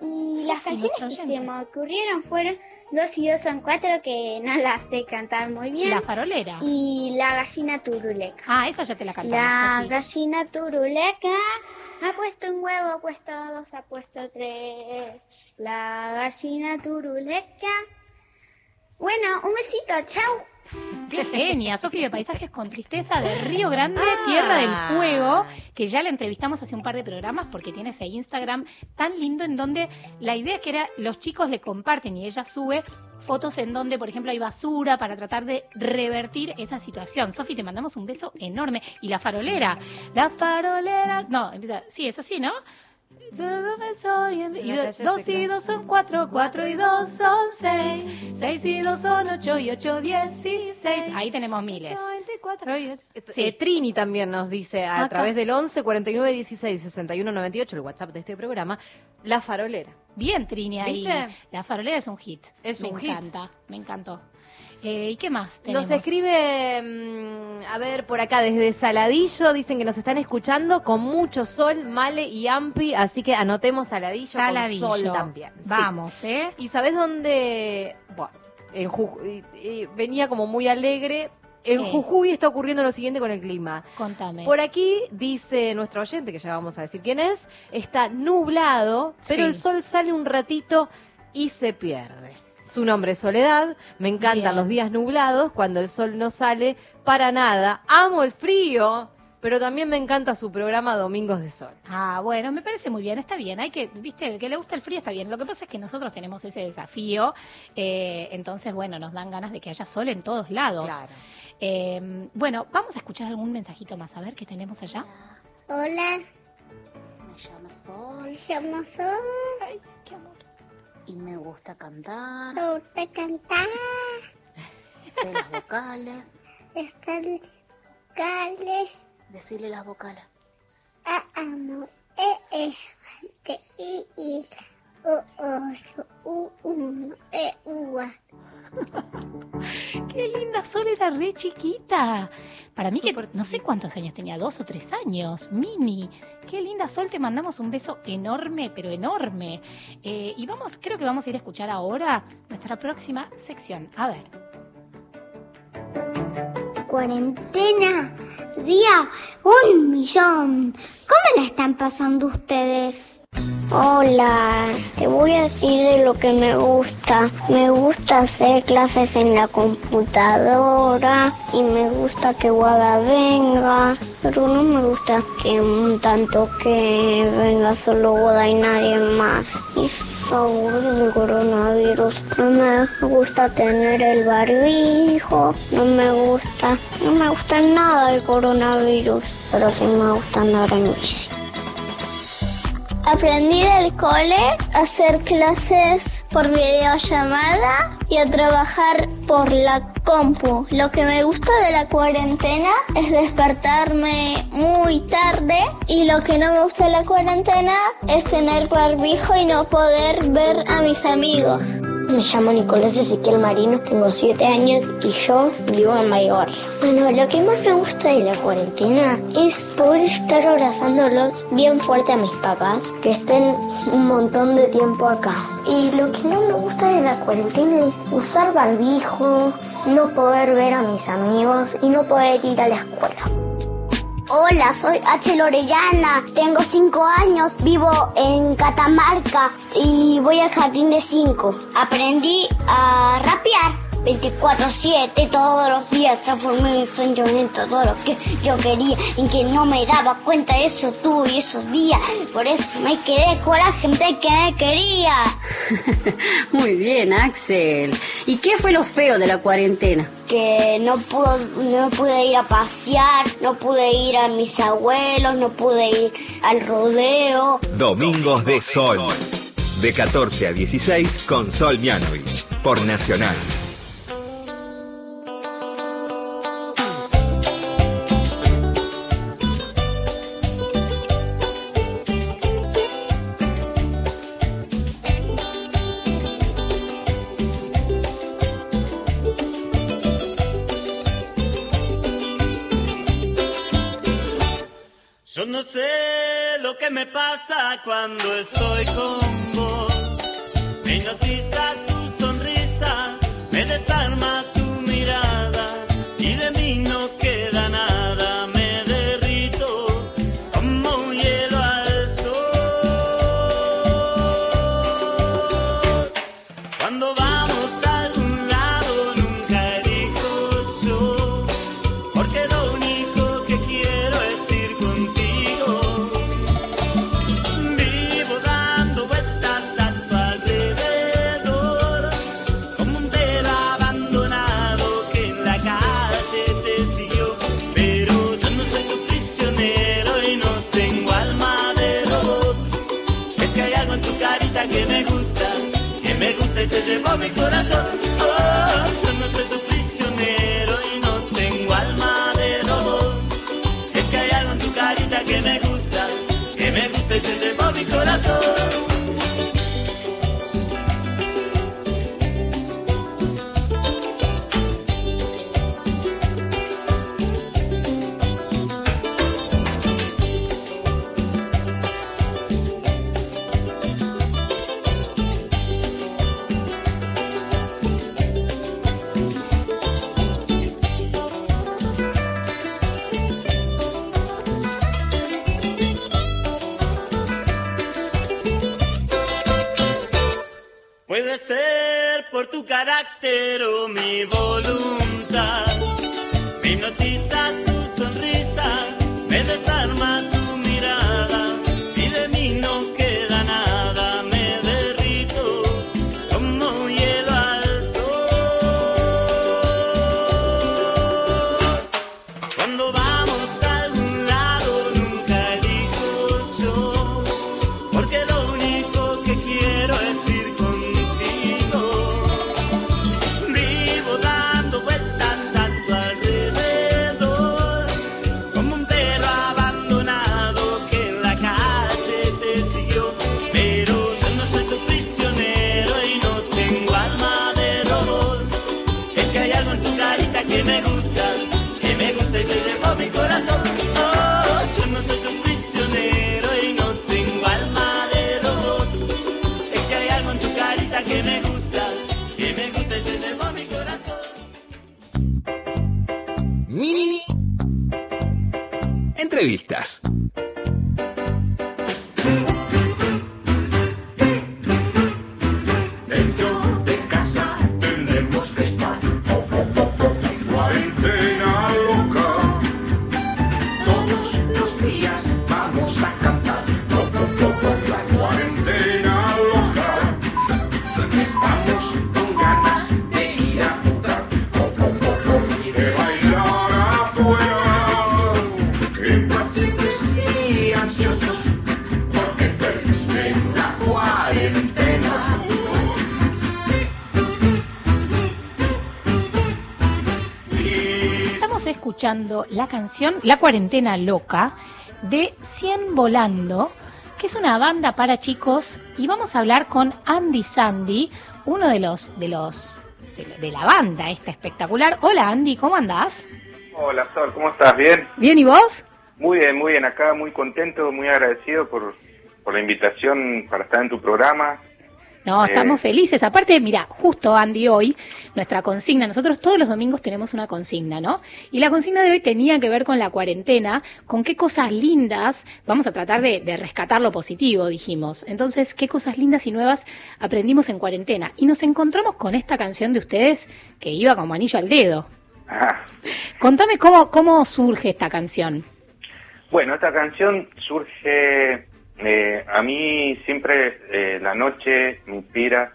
Y las canciones que se me ocurrieron fueron Dos y dos son cuatro, que no las sé cantar muy bien. La farolera. Y La gallina turuleca. Ah, esa ya te la cantamos. La gallina turuleca ha puesto un huevo, ha puesto dos, ha puesto tres. La gallina turuleca. Bueno, un besito, chau. Qué genia, Sofi de Paisajes con Tristeza de Río Grande, Tierra del Fuego, que ya la entrevistamos hace un par de programas porque tiene ese Instagram tan lindo en donde la idea que era los chicos le comparten y ella sube fotos en donde, por ejemplo, hay basura para tratar de revertir esa situación. Sofi, te mandamos un beso enorme. Y la farolera, la farolera, no, empieza, sí, es así, ¿no? Dame soy en- y do- dos y dos son cuatro, cuatro y dos son seis, seis y dos son ocho y ocho dieciséis. Ahí tenemos miles. Sí. Eh, Trini también nos dice a Acá. través del 11 49 16 61 98, el WhatsApp de este programa, La Farolera. Bien, Trini, ahí. ¿Viste? La farolera es un hit. Es me un hit. encanta, me encantó. Eh, ¿Y qué más tenemos? Nos escribe, mm, a ver, por acá desde Saladillo, dicen que nos están escuchando con mucho sol, Male y Ampi, así que anotemos Saladillo, Saladillo. con sol también. Sí. Vamos, ¿eh? ¿Y sabes dónde? Bueno, en Jujuy, venía como muy alegre. En ¿Qué? Jujuy está ocurriendo lo siguiente con el clima. Contame. Por aquí dice nuestro oyente, que ya vamos a decir quién es, está nublado, pero Sí. el sol sale un ratito y se pierde. Su nombre es Soledad, me encantan Bien. los días nublados, cuando el sol no sale para nada. Amo el frío, pero también me encanta su programa Domingos de Sol. Ah, bueno, me parece muy bien, está bien. Hay que, viste, el que le gusta el frío está bien. Lo que pasa es que nosotros tenemos ese desafío, eh, entonces, bueno, nos dan ganas de que haya sol en todos lados. Claro. Eh, bueno, vamos a escuchar algún mensajito más, a ver qué tenemos allá. Hola. Me llamo Sol. Me llamo Sol. Ay, qué amor. Y me gusta cantar. Me gusta cantar. Sé las vocales. Están. Decirle las vocales. A amor. E, e, te, i, i. O, o, u, uno. E, ua. Qué linda Sol era re chiquita. Para mí que no sé cuántos años tenía, dos o tres años, mini. Qué linda Sol, te mandamos un beso enorme, pero enorme. Eh, y vamos, creo que vamos a ir a escuchar ahora nuestra próxima sección. A ver. cuarentena? Día un millón. ¿Cómo la están pasando ustedes? Hola, te voy a decir de lo que me gusta. Me gusta hacer clases en la computadora y me gusta que Wada venga, pero no me gusta que tanto que venga solo Wada y nadie más. Y es aburrido el coronavirus. No me gusta tener el barbijo, no me gusta, no me gusta nada el coronavirus, pero sí me gusta andar en bici. Aprendí del cole a hacer clases por videollamada y a trabajar por la compu. Lo que me gusta de la cuarentena es despertarme muy tarde y lo que no me gusta de la cuarentena es tener barbijo y no poder ver a mis amigos. Me llamo Nicolás Ezequiel Marino, tengo 7 años y yo vivo en Mayor. Bueno, lo que más me gusta de la cuarentena es poder estar abrazándolos bien fuerte a mis papás, que estén un montón de tiempo acá. Y lo que no me gusta de la cuarentena es usar barbijo, no poder ver a mis amigos y no poder ir a la escuela. Hola, soy H. Orellana, tengo 5 años, vivo en Catamarca y voy al jardín de 5. Aprendí a rapear 24-7 todos los días, transformé mi sueño en todo lo que yo quería y que no me daba cuenta de eso tú y esos días. Por eso me quedé con la gente que me quería. Muy bien, Axel. ¿Y qué fue lo feo de la cuarentena? que no pudo, no pude ir a pasear, no pude ir a mis abuelos, no pude ir al rodeo. Domingos de Sol. De 14 a 16 con Sol Mianovich. Por Nacional. Me pasa cuando estoy con vos. Me hipnotiza escuchando la canción La cuarentena loca de 100 Volando, que es una banda para chicos y vamos a hablar con Andy Sandy, uno de los de los de, la- de la banda esta espectacular. Hola Andy, ¿cómo andás? Hola, Sol, ¿cómo estás? ¿Bien? Bien, ¿y vos? Muy bien, muy bien. Acá muy contento, muy agradecido por, por la invitación para estar en tu programa. No, Eh, estamos felices. Aparte, mira, justo Andy hoy, nuestra consigna, nosotros todos los domingos tenemos una consigna, ¿no? Y la consigna de hoy tenía que ver con la cuarentena, con qué cosas lindas, vamos a tratar de, de rescatar lo positivo, dijimos. Entonces, qué cosas lindas y nuevas aprendimos en cuarentena. Y nos encontramos con esta canción de ustedes que iba como anillo al dedo. Ah, Contame cómo, cómo surge esta canción. Bueno, esta canción surge, eh, a mí siempre eh, la noche me inspira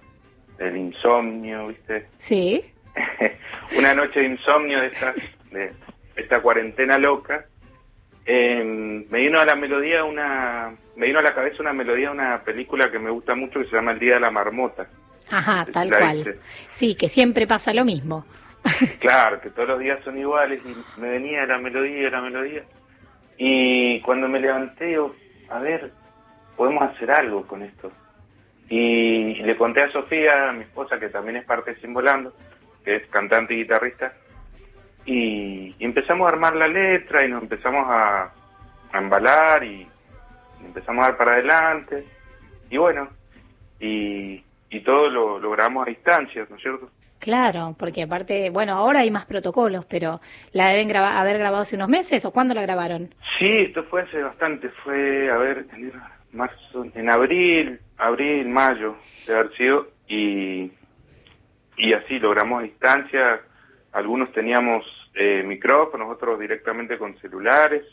el insomnio, ¿viste? Sí. Una noche de insomnio de esta, de esta cuarentena loca. eh, me vino a la melodía una, me vino a la cabeza una melodía de una película que me gusta mucho que se llama El Día de la Marmota. Ajá, tal ¿La cual. Sí, que siempre pasa lo mismo. Claro, que todos los días son iguales y me venía la melodía, la melodía. Y cuando me levanté, digo, a ver, podemos hacer algo con esto. Y le conté a Sofía, mi esposa, que también es parte de Simbolando, que es cantante y guitarrista, y, y empezamos a armar la letra y nos empezamos a, a embalar y empezamos a dar para adelante. Y bueno, y, y todo lo logramos a distancia, ¿no es cierto? Claro, porque aparte, bueno, ahora hay más protocolos, pero ¿la deben graba- haber grabado hace unos meses o cuándo la grabaron? Sí, esto fue hace bastante, fue, a ver, enero, marzo, en abril, abril, mayo, de haber sido, y, y así logramos a distancia, algunos teníamos eh, micrófonos, otros directamente con celulares,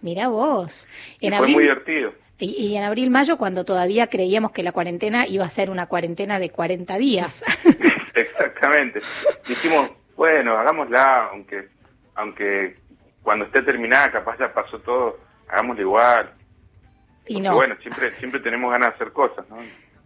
Mira vos. y En fue muy abril, divertido. y, y en abril, mayo, cuando todavía creíamos que la cuarentena iba a ser una cuarentena de 40 días. Exactamente. Dijimos, bueno, hagámosla, aunque, aunque cuando esté terminada capaz ya pasó todo, hagámosla igual. Y no, bueno, siempre, siempre tenemos ganas de hacer cosas, ¿no?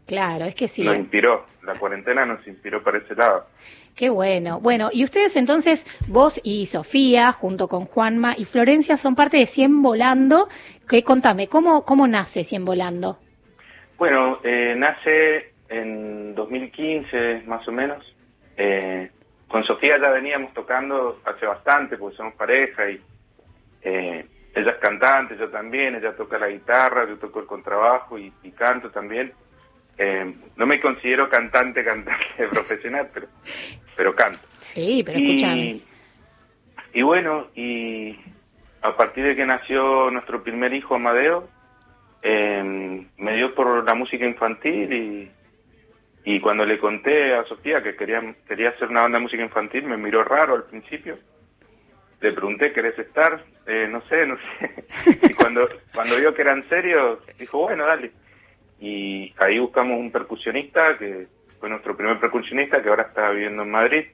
claro, es que sí. Nos inspiró, la cuarentena nos inspiró para ese lado. Qué bueno. Bueno, y ustedes entonces, vos y Sofía, junto con Juanma y Florencia, son parte de 100 Volando. Que contame, ¿cómo, cómo nace 100 Volando? Bueno, eh, nace en 2015 más o menos. Eh, con Sofía ya veníamos tocando hace bastante porque somos pareja y eh, ella es cantante, yo también, ella toca la guitarra, yo toco el contrabajo y, y canto también. Eh, no me considero cantante, cantante profesional, pero, pero canto. Sí, pero Y- escúchame. Y bueno, y a partir de que nació nuestro primer hijo, Amadeo, eh, me dio por la música infantil y, y cuando le conté a Sofía que quería, quería hacer una banda de música infantil, me miró raro al principio. Le pregunté, ¿querés estar? Eh, no sé, no sé. Y cuando, cuando vio que era en serio, dijo, bueno, dale. Y ahí buscamos un percusionista, que fue nuestro primer percusionista, que ahora está viviendo en Madrid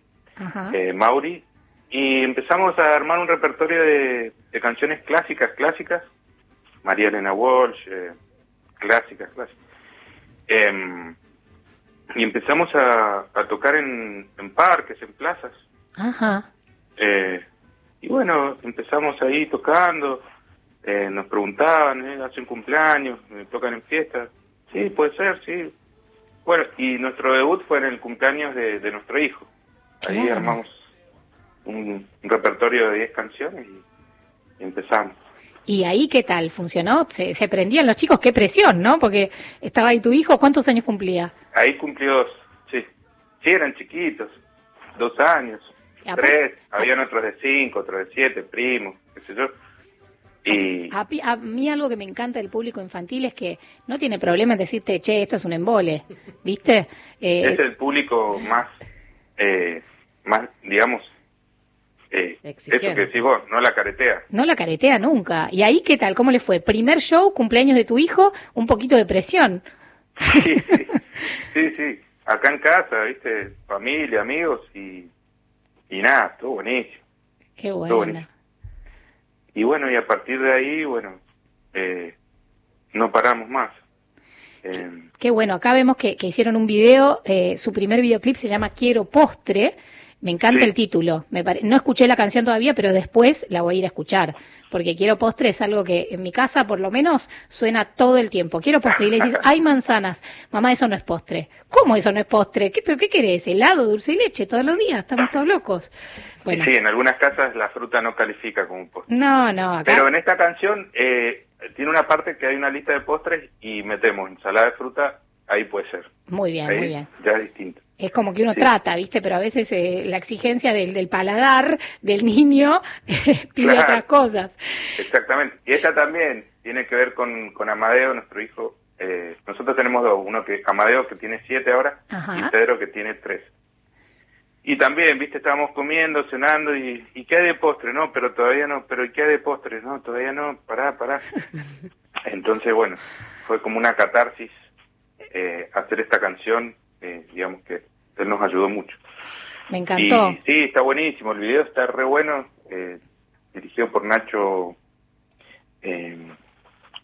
eh, Mauri, y empezamos a armar un repertorio de, de canciones clásicas, clásicas, María Elena Walsh, eh, clásicas, clásicas. Em, y empezamos a, a tocar en, en parques, en plazas. Ajá. Eh, y bueno, empezamos ahí tocando, eh, nos preguntaban, eh, hacen cumpleaños, me tocan en fiestas. Sí, puede ser, sí. Bueno, y nuestro debut fue en el cumpleaños de, de nuestro hijo. Ahí Claro. armamos un, un repertorio de 10 canciones y, y empezamos. ¿Y ahí qué tal? ¿Funcionó? ¿Se, se prendían los chicos? ¡Qué presión, ¿no? Porque estaba ahí tu hijo, ¿cuántos años cumplía? Ahí cumplió dos, sí. Sí, eran chiquitos, dos años, tres, habían otros de cinco, otros de siete, primos, qué sé yo. Y A, mí algo que me encanta del público infantil es que no tiene problema en decirte, che, esto es un embole, ¿viste? Eh, es el público más, eh, más digamos, eh, eso que decís vos, no la caretea. no la caretea nunca. ¿Y ahí qué tal? ¿Cómo le fue? Primer show, cumpleaños de tu hijo, un poquito de presión. Sí, sí, acá en casa, viste, familia, amigos y, y nada, estuvo buenísimo. Qué bueno. buenísimo. Y bueno, y a partir de ahí, bueno, eh, no paramos más. Eh, Qué bueno, acá vemos que, que hicieron un video, eh, su primer videoclip se llama Quiero Postre. Me encanta Sí. el título. Me pare- No escuché la canción todavía, pero después la voy a ir a escuchar. Porque Quiero Postre es algo que en mi casa, por lo menos, suena todo el tiempo. Quiero postre. Y le dices, hay manzanas. Mamá, eso no es postre. ¿Cómo eso no es postre? ¿Qué, ¿Pero qué querés? ¿Helado, dulce y leche todos los días? Estamos todos locos. Bueno, Sí, en algunas casas la fruta no califica como un postre. no, no, acá. Pero en esta canción eh, tiene una parte que hay una lista de postres y metemos ensalada de fruta, ahí puede ser. Muy bien, Ahí muy bien. Ya es distinto. Es como que uno trata, ¿viste? Pero a veces eh, la exigencia del, del paladar del niño pide Claro. otras cosas. Exactamente. Y esta también tiene que ver con, con Amadeo, nuestro hijo. Eh, nosotros tenemos dos, uno que Amadeo que tiene siete ahora Ajá. y Pedro que tiene tres. Y también, viste, estábamos comiendo, cenando y, y ¿qué hay de postre? No, pero todavía no, pero ¿y qué hay de postre? No, todavía no, pará, pará. Entonces, bueno, fue como una catarsis eh, hacer esta canción, eh, digamos que él nos ayudó mucho. Me encantó. Y sí, está buenísimo, el video está re bueno, eh, dirigido por Nacho... Eh,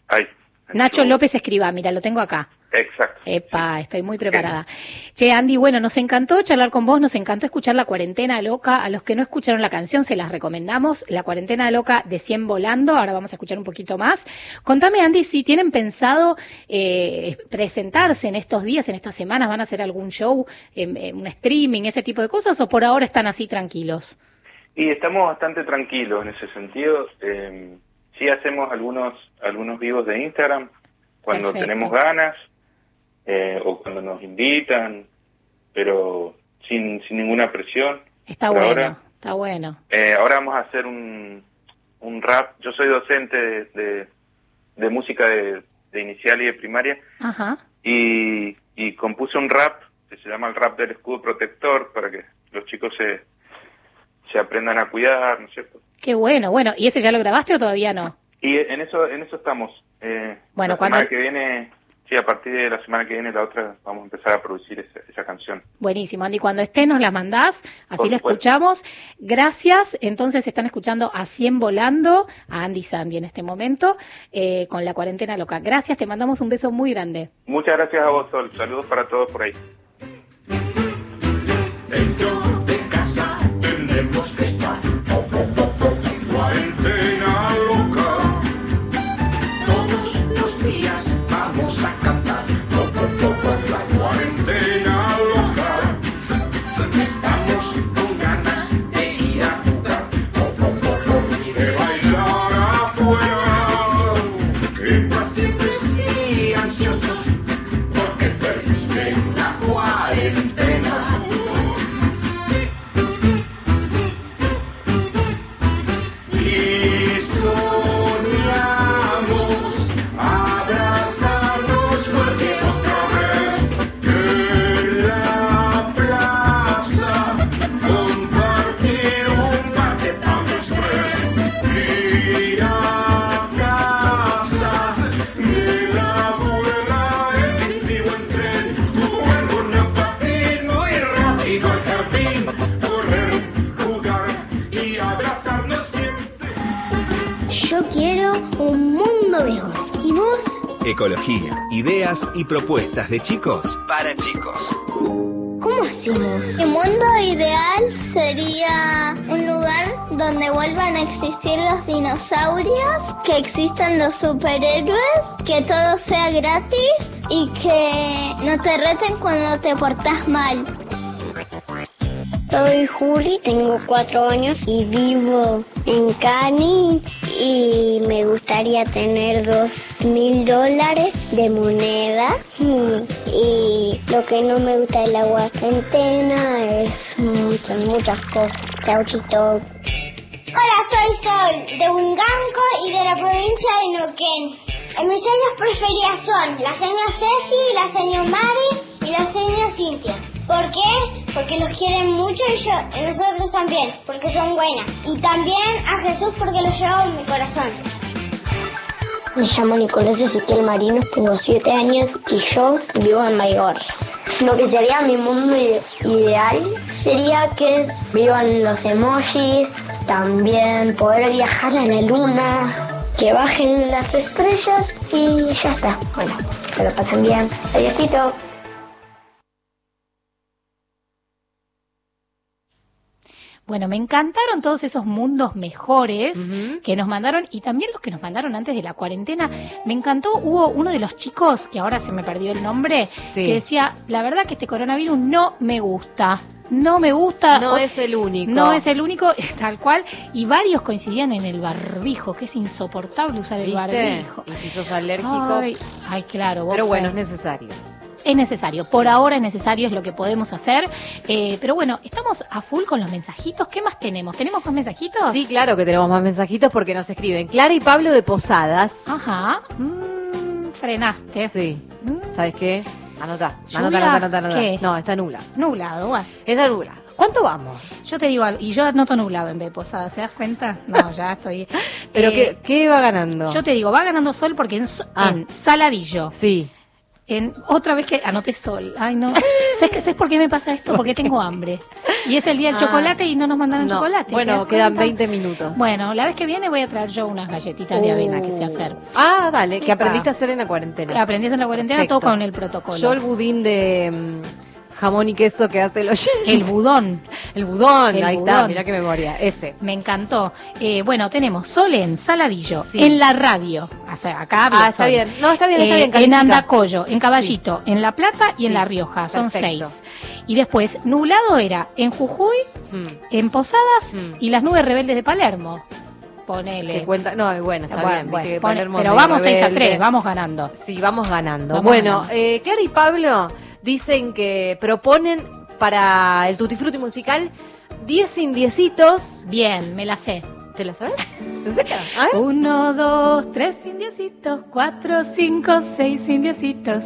ay, Nacho López escriba, mira, lo tengo acá. Exacto. Epa, estoy muy preparada. Che, Andy, bueno, nos encantó charlar con vos, nos encantó escuchar La Cuarentena Loca. A los que no escucharon la canción, se las recomendamos. La Cuarentena Loca de 100 Volando. Ahora vamos a escuchar un poquito más. Contame, Andy, si tienen pensado eh, presentarse en estos días, en estas semanas, ¿van a hacer algún show, em, eh, un streaming, ese tipo de cosas? ¿O por ahora están así tranquilos? Y estamos bastante tranquilos en ese sentido. Eh, sí hacemos algunos algunos vivos de Instagram cuando Perfecto. tenemos ganas eh, o cuando nos invitan, pero sin, sin ninguna presión. Está Por bueno, ahora. está bueno. Eh, ahora vamos a hacer un, un rap. Yo soy docente de, de, de música de, de inicial y de primaria Ajá. y, y compuse un rap que se llama el rap del escudo protector para que los chicos se, se aprendan a cuidar, ¿no es cierto? Qué bueno, bueno. ¿Y ese ya lo grabaste o todavía no? Y en eso en eso estamos. Eh, Bueno, la cuando- que viene, sí, a partir de la semana que viene, la otra, vamos a empezar a producir esa, esa canción. Buenísimo, Andy. Cuando esté nos la mandás, así Por la supuesto. escuchamos. Gracias. Entonces están escuchando a 100 volando, a Andy Sandy en este momento, eh, con la cuarentena loca. Gracias, te mandamos un beso muy grande. Muchas gracias a vos, Sol. Saludos para todos por ahí. Dentro de casa tenemos que estar. Cuarentena Ecología, ideas y propuestas de chicos para chicos. ¿Cómo hacemos? Mi mundo ideal sería un lugar donde vuelvan a existir los dinosaurios, que existan los superhéroes, que todo sea gratis y que no te reten cuando te portas mal. Soy Juli, tengo cuatro años y vivo en Cani y me gustaría tener dos mil dólares de moneda Mm, y lo que no me gusta de la cuarentena es muchas, muchas cosas. Chau, chito. Hola, soy Sol, de Unganco y de la provincia de Neuquén. Eh, Mis señas preferidas son la señora Ceci, la señora Mari y la señora Cintia. ¿Por qué? Porque los quieren mucho y, yo, nosotros también, porque son buenas. Y también a Jesús porque lo llevo en mi corazón. Me llamo Nicolás Ezequiel Marinos, tengo 7 años y yo vivo en Maigor. Lo que sería mi mundo ide- ideal sería que vivan los emojis, también poder viajar a la luna, que bajen las estrellas y ya está. Bueno, que lo pasen bien. Adiósito. Bueno, me encantaron todos esos mundos mejores que nos mandaron y también los que nos mandaron antes de la cuarentena. Me encantó, hubo uno de los chicos, que ahora se me perdió el nombre, Sí. que decía, la verdad que este coronavirus no me gusta. No me gusta. No es el único. No es el único, tal cual. Y varios coincidían en el barbijo, que es insoportable usar el barbijo. Y si sos alérgico. Ay, ay, claro. vos pero bueno, fue. es necesario. Es necesario, por ahora es necesario, es lo que podemos hacer. Eh, pero bueno, estamos a full con los mensajitos. ¿Qué más tenemos? ¿Tenemos más mensajitos? Sí, claro que tenemos más mensajitos porque nos escriben Clara y Pablo de Posadas. Ajá. Mm, frenaste. Sí. ¿Sabes qué? Anota, anota, anota, anota, anota. ¿qué? No, está nula. Nublado, bueno. Está nula. ¿Cuánto vamos? Yo te digo algo, y yo anoto nublado en vez de posadas, ¿te das cuenta? No, ya estoy. ¿Pero Eh, qué, qué va ganando? Yo te digo, va ganando sol porque en, Ah. en Saladillo. Sí. En, otra vez que anoté sol. Ay, no. ¿Sabes, qué, ¿Sabes por qué me pasa esto? Porque tengo hambre. Y es el día del Ah. chocolate y no nos mandaron No. chocolate. ¿te Bueno, quedan cuenta? 20 minutos. Bueno, la vez que viene voy a traer yo unas galletitas de avena que sé hacer. Ah, dale, que aprendiste a hacer en la cuarentena. Aprendí en la cuarentena Perfecto. todo con el protocolo. Yo el budín de jamón y queso que hace el oyente. El budón. El budón, El ahí está, mirá qué memoria, ese. Me encantó. Eh, bueno, tenemos Sol en Saladillo, Sí. en la radio. O sea, acá Ah, está bien. No, está bien, está Eh, bien, En. Andacollo, en Caballito, en La Plata y en La Rioja. Son perfecto. seis. Y después, nublado era en Jujuy, Mm. en Posadas y las nubes rebeldes de Palermo. Ponele. Que cuenta, no, bueno, está Bueno, bien. viste bueno, que pone- Palermo pero vamos 6 a rebelde. 3, vamos ganando. Sí, vamos ganando. Vamos bueno, ganando. eh, Clara y Pablo dicen que proponen para el Tutti Frutti musical 10 indiecitos. Bien, me la sé. ¿Te la sabes? Uno, dos, tres indiecitos, cuatro, cinco, seis indiecitos.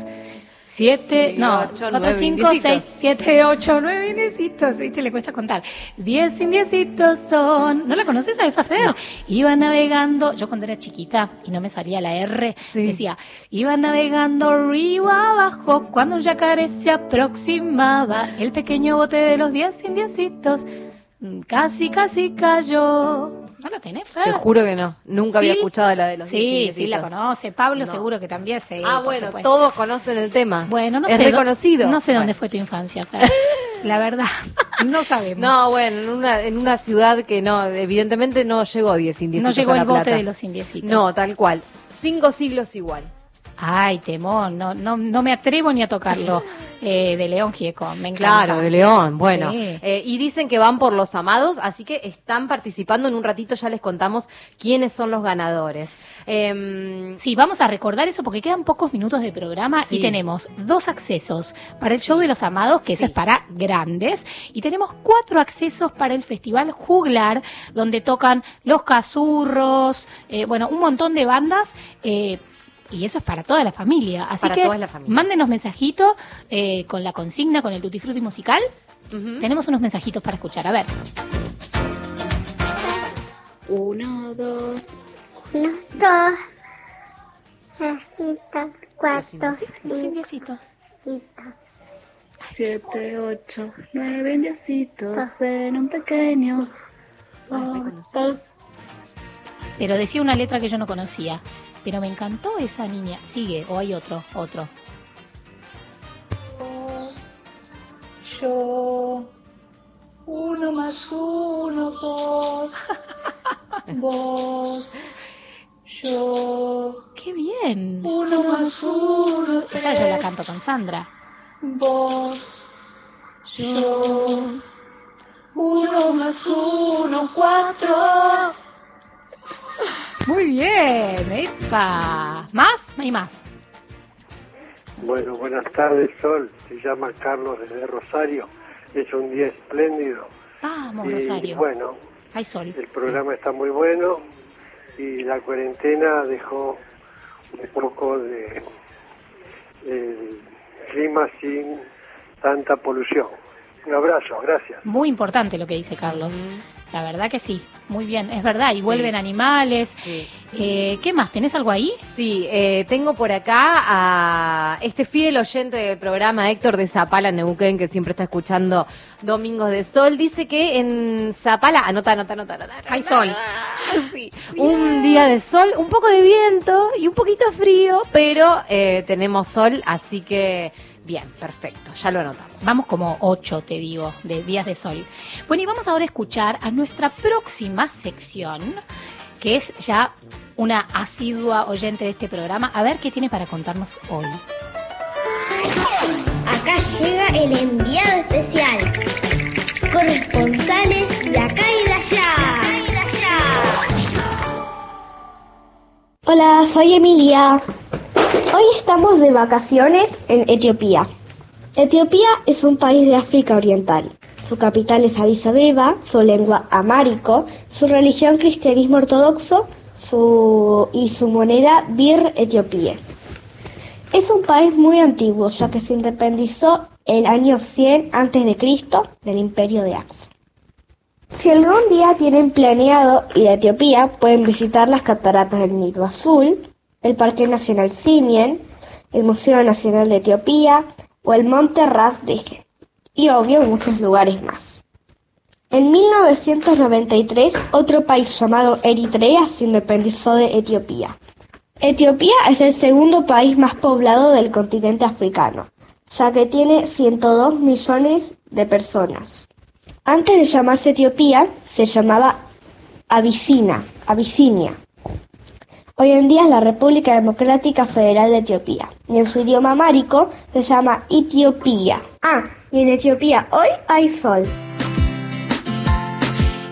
Siete, Sí, no, ocho, cuatro, nueve cinco, indiecitos. seis, siete, ocho, nueve indiecitos. ¿Viste? Le cuesta contar. Diez indiecitos son. ¿No la conoces a esa Fer? Iba navegando, yo cuando era chiquita y no me salía la R, decía, iba navegando río abajo cuando un yacaré se aproximaba. El pequeño bote de los diez indiecitos mm, casi, casi cayó. ¿No la tenés, Fer? Te juro que no. Nunca había escuchado la de los 10 Sí, sí, la conoce. Pablo No. seguro que también se. Ah, bueno, todos conocen el tema. Bueno, no es sé. dó- reconocido. No sé dónde fue tu infancia, Fer. La verdad, no sabemos. No, bueno, en una, en una ciudad que no, evidentemente no llegó 10 indiecitos. No llegó a La el bote Plata. de los indiecitos. No, tal cual. Cinco siglos igual. Ay, temón, no, no, no me atrevo ni a tocarlo. Eh, de León Gieco, me encanta. Claro, de León, bueno. Sí. Eh, y dicen que van por los amados, así que están participando. En un ratito ya les contamos quiénes son los ganadores. Em, Sí, vamos a recordar eso porque quedan pocos minutos de programa Sí. y tenemos dos accesos para el show de los amados, que eso es para grandes, y tenemos cuatro accesos para el Festival Juglar, donde tocan Los Cazurros, eh, bueno, un montón de bandas. Y eso es para toda la familia. Así Para que toda la familia. mándenos mensajitos eh, con la consigna, con el Tutti Frutti musical. Tenemos unos mensajitos para escuchar. A ver. Uno, dos. Uno, dos. Rosita, cuatro. Los indiecitos. Siete, ocho, nueve indiecitos en un pequeño. Pero decía una letra que yo no conocía. Pero me encantó esa niña. Sigue, o hay otro, otro. Yo. Uno más uno, dos. Vos. Yo. ¡Qué bien! Uno más uno, Esa yo la canto con Sandra. Vos. Yo. Uno más uno, cuatro. Muy bien, ¡epa! ¿Más? Hay más. Bueno, buenas tardes, Sol. Se llama Carlos desde Rosario. Es un día espléndido. Vamos, y Rosario. bueno, Hay sol. El programa está muy bueno y la cuarentena dejó un poco de clima sin tanta polución. Un abrazo, gracias. Muy importante lo que dice Carlos. La verdad que sí, muy bien, es verdad. Y vuelven animales. Eh, ¿Qué más? ¿Tenés algo ahí? Sí, eh, tengo por acá a este fiel oyente del programa, Héctor de Zapala, Neuquén, que siempre está escuchando Domingos de Sol. Dice que en Zapala, anota, anota, anota, anota. Hay sol. Sí, un día de sol, un poco de viento y un poquito frío, pero eh, tenemos sol, así que bien, perfecto, ya lo anotamos. Vamos como ocho, te digo, de días de sol. Bueno, y vamos ahora a escuchar a nuestra próxima sección, que es ya una asidua oyente de este programa. A ver qué tiene para contarnos hoy. Acá llega el enviado especial. Corresponsales de acá y de allá. Hola, soy Emilia. Hoy estamos de vacaciones en Etiopía. Etiopía es un país de África Oriental. Su capital es Addis Abeba, su lengua amárico, su religión cristianismo ortodoxo y su moneda bir etiopía. Es un país muy antiguo, ya que se independizó el año 100 a.C. del imperio de Axo. Si algún día tienen planeado ir a Etiopía, pueden visitar las cataratas del Nilo Azul, el Parque Nacional Simien, el Museo Nacional de Etiopía o el Monte Ras Dije, y obvio muchos lugares más. En 1993, otro país llamado Eritrea se independizó de Etiopía. Etiopía es el segundo país más poblado del continente africano, ya que tiene 102 millones de personas. Antes de llamarse Etiopía, se llamaba Abisina, Abisinia. Hoy en día es la República Democrática Federal de Etiopía. Y en su idioma amárico se llama Etiopía. Ah, y en Etiopía hoy hay sol.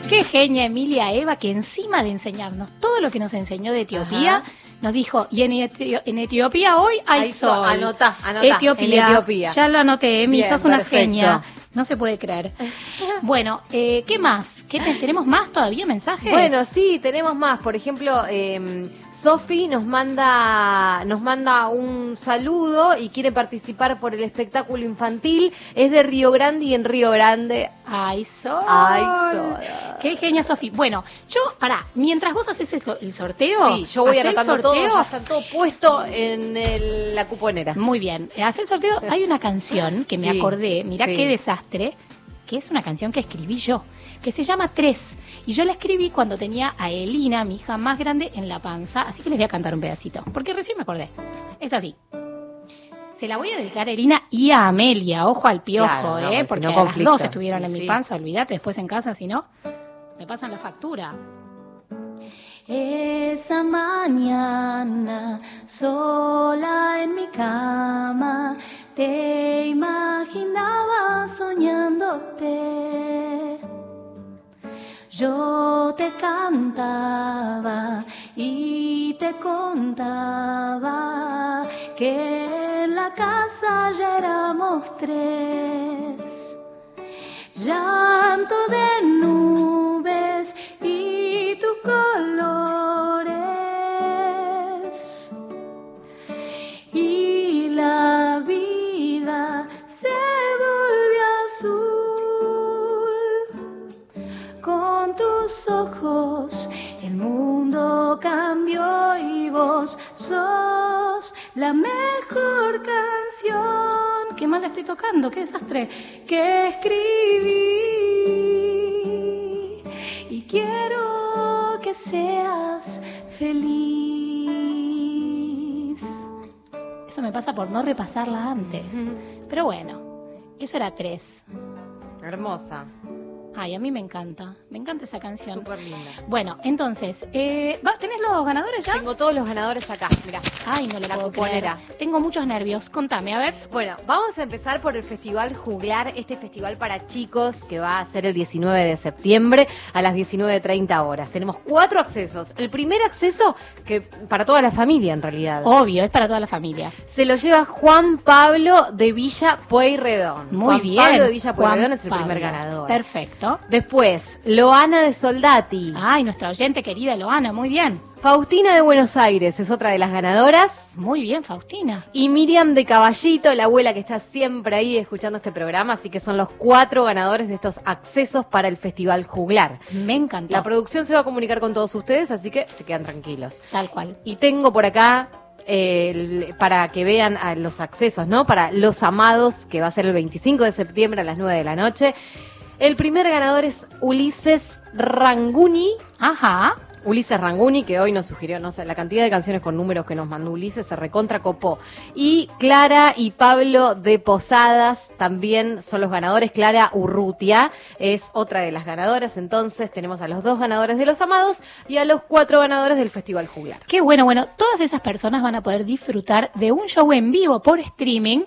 Qué genia Emilia Eva, que encima de enseñarnos todo lo que nos enseñó de Etiopía, Ajá. nos dijo, y en, Etio- en Etiopía hoy hay, Hay sol. sol. Anotá, anotá, Etiopía. en Etiopía. Ya lo anoté, Emi, sos una perfecto. genia. No se puede creer. Bueno, eh, ¿qué más? ¿Qué te- ¿Tenemos más todavía mensajes? Bueno, sí, tenemos más. Por ejemplo, eh, Sofi nos manda, nos manda un saludo y quiere participar por el espectáculo infantil. Es de Río Grande y en Río Grande. Ay, sol. Ay, sol. Qué genia, Sofi. Bueno, yo, pará, mientras vos haces el, el sorteo. Sí, yo voy el anotando todo, sorteo. ya está todo puesto en el- la cuponera. Muy bien. Hace el sorteo. Hay una canción que me Sí, acordé, mirá sí. qué desastre, que es una canción que escribí yo, que se llama Tres. Y yo la escribí cuando tenía a Elina, mi hija más grande, en la panza. Así que les voy a cantar un pedacito, porque recién me acordé. Es así. Se la voy a dedicar a Elina y a Amelia, ojo al piojo, Claro, no, ¿eh? Porque no, las dos estuvieron en Sí. mi panza, olvídate, después en casa, si no, me pasan la factura. Esa mañana, sola en mi cama, te imaginaba soñándote. Yo te cantaba y te contaba que en la casa ya éramos tres. Llanto de nubes y tus colores. Tus ojos el mundo cambió y vos sos la mejor canción. Qué mal la estoy tocando, qué desastre. Que escribí y quiero que seas feliz. Eso me pasa por no repasarla antes. Pero bueno, eso era tres. Hermosa. Ay, a mí me encanta. Me encanta esa canción. Súper linda. Bueno, entonces, eh, ¿va- ¿tenés los ganadores ya? Tengo todos los ganadores acá, mira. Ay, no lo La puedo. Tengo muchos nervios. Contame, a ver. Bueno, vamos a empezar por el Festival Juglar, este festival para chicos que va a ser el 19 de septiembre a las 19.30 horas. Tenemos cuatro accesos. El primer acceso, que para toda la familia en realidad. Obvio, es para toda la familia. Se lo lleva Juan Pablo de Villa Pueyrredón. Muy Juan bien. Pablo de Villa Juan Pueyrredón es el primer Pablo. ganador. Perfecto. Perfecto. Después, Loana de Soldati. Ay, nuestra oyente querida Loana, muy bien. Faustina de Buenos Aires es otra de las ganadoras. Muy bien, Faustina. Y Miriam de Caballito, la abuela que está siempre ahí escuchando este programa, así que son los cuatro ganadores de estos accesos para el Festival Juglar. Me encantó. La producción se va a comunicar con todos ustedes, así que se quedan tranquilos. Tal cual. Y tengo por acá el- para que vean a los accesos, ¿no? Para Los Amados, que va a ser el 25 de septiembre a las 9 de la noche. El primer ganador es Ulises Ranguni. Ajá. Ulises Ranguni, que hoy nos sugirió, no sé, la cantidad de canciones con números que nos mandó Ulises se recontra copó. Y Clara y Pablo de Posadas también son los ganadores. Clara Urrutia es otra de las ganadoras. Entonces tenemos a los dos ganadores de Los Amados y a los cuatro ganadores del Festival Juglar. Qué bueno, bueno, todas esas personas van a poder disfrutar de un show en vivo por streaming.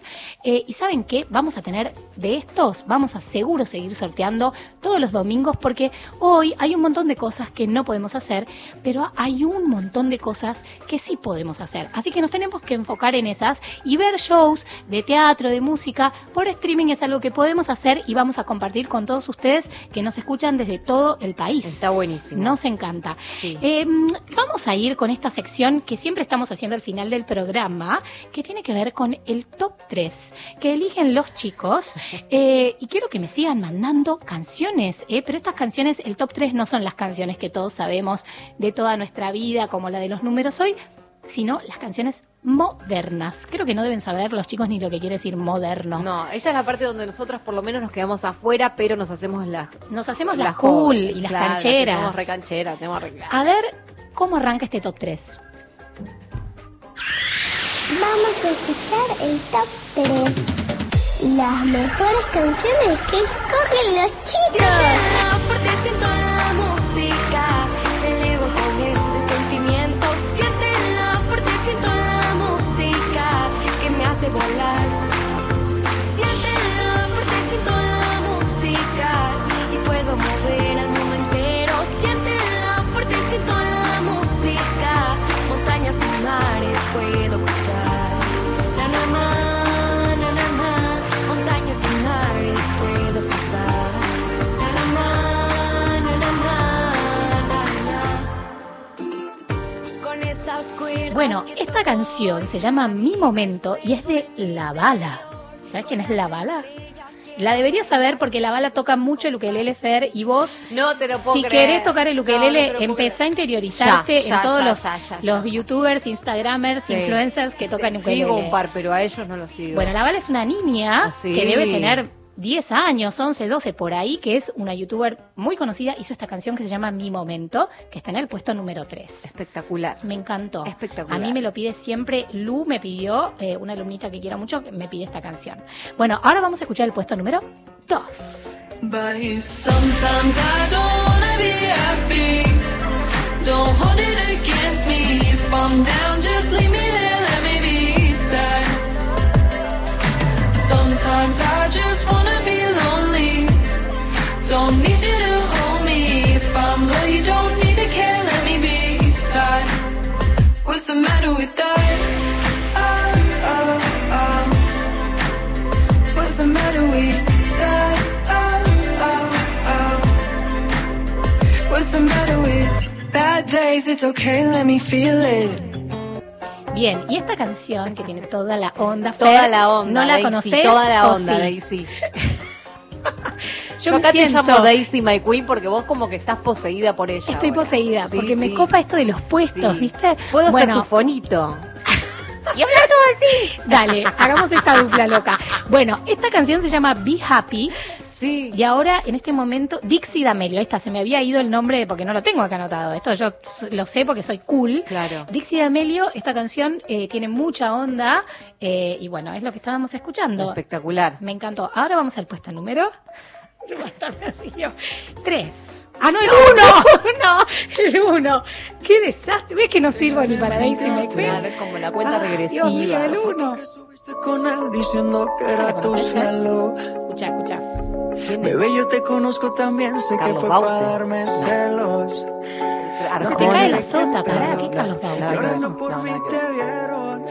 eh, y saben qué, vamos a tener de estos, vamos a seguro seguir sorteando todos los domingos porque hoy hay un montón de cosas que no podemos hacer, pero hay un montón de cosas que sí podemos hacer. Así que nos tenemos que enfocar en esas y ver shows de teatro, de música por streaming es algo que podemos hacer y vamos a compartir con todos ustedes que nos escuchan desde todo el país. Está buenísimo. Nos encanta. Sí. Eh, vamos a ir con esta sección que siempre estamos haciendo al final del programa, que tiene que ver con el top 3 que eligen los chicos. Eh, y quiero que me sigan mandando canciones, eh, pero estas canciones, el top 3 no son las canciones que todos sabemos de toda nuestra vida, como la de los números hoy, sino las canciones modernas. Creo que no deben saber los chicos ni lo que quiere decir moderno. No, esta es la parte donde nosotros por lo menos nos quedamos afuera, pero nos hacemos las Nos hacemos las cool jóvenes, y las claro, cancheras. Somos recancheras, tenemos arreglado. A ver cómo arranca este top 3. Vamos a escuchar el top 3. Las mejores canciones que escogen los chicos. Volar. Bueno, esta canción se llama Mi Momento y es de La Bala. ¿Sabes quién es La Bala? La deberías saber porque La Bala toca mucho el ukelele Fer y vos, No te lo puedo si creer. querés tocar el No, ukelele, no te lo puedo empezá a interiorizarte Ya, ya, en todos ya, los, ya, ya, ya. los youtubers, instagramers, Sí. influencers que tocan ukelele. Sigo un par, pero a ellos no los sigo. Bueno, la Bala es una niña Ah, sí. que debe tener 10 años, 11, 12 por ahí, que es una youtuber muy conocida, hizo esta canción que se llama Mi Momento, que está en el puesto número 3. Espectacular. Me encantó. Espectacular. A mí me lo pide siempre, Lu me pidió, eh, una alumnita que quiero mucho, que me pide esta canción. Bueno, ahora vamos a escuchar el puesto número 2. But sometimes I don't wanna be happy. Don't hold it against me. If I'm down, just leave me there, let me be sad. Sometimes I just wanna be lonely. Don't need you to hold me. If I'm low, you don't need to care, let me be sad. What's the matter with that? Ah, ah, ah. What's the matter with that? Ah, ah, ah. What's the matter with bad days? It's okay, let me feel it. Bien, y esta canción que tiene toda la onda, Toda la onda. ¿no la Daisy, conoces? Toda la ¿O onda, sí? Daisy. Yo Yo me acá te siento- llamo Daisy My Queen porque vos como que estás poseída por ella. Estoy ahora. poseída, Sí, porque me copa esto de los puestos. ¿viste? Puedo bueno, ser tu fonito. Y hablar todo así. Dale, hagamos esta dupla loca. Bueno, esta canción se llama Be Happy. Sí. Y ahora, en este momento, Dixie D'Amelio. Ahí está, se me había ido el nombre porque no lo tengo acá anotado. Esto yo lo sé porque soy cool. Claro. Dixie D'Amelio, esta canción eh, tiene mucha onda. eh, y bueno, es lo que estábamos escuchando. Espectacular. Me encantó. Ahora vamos al puesto número. Tres. Ah, no, el uno. no, el uno. Qué desastre. ¿Ves que no sirvo ni para Daisy My Queen? Claro, es como la cuenta Ah, regresiva. Dios mío, el uno. con él diciendo que era tu cielo. Escucha, escucha. Bebé, yo te conozco también, sé que Carlos fue Baute. para darme celos. Se te cae la sota, pará, ¿qué Carlos Baute? Llorando por mí te vieron,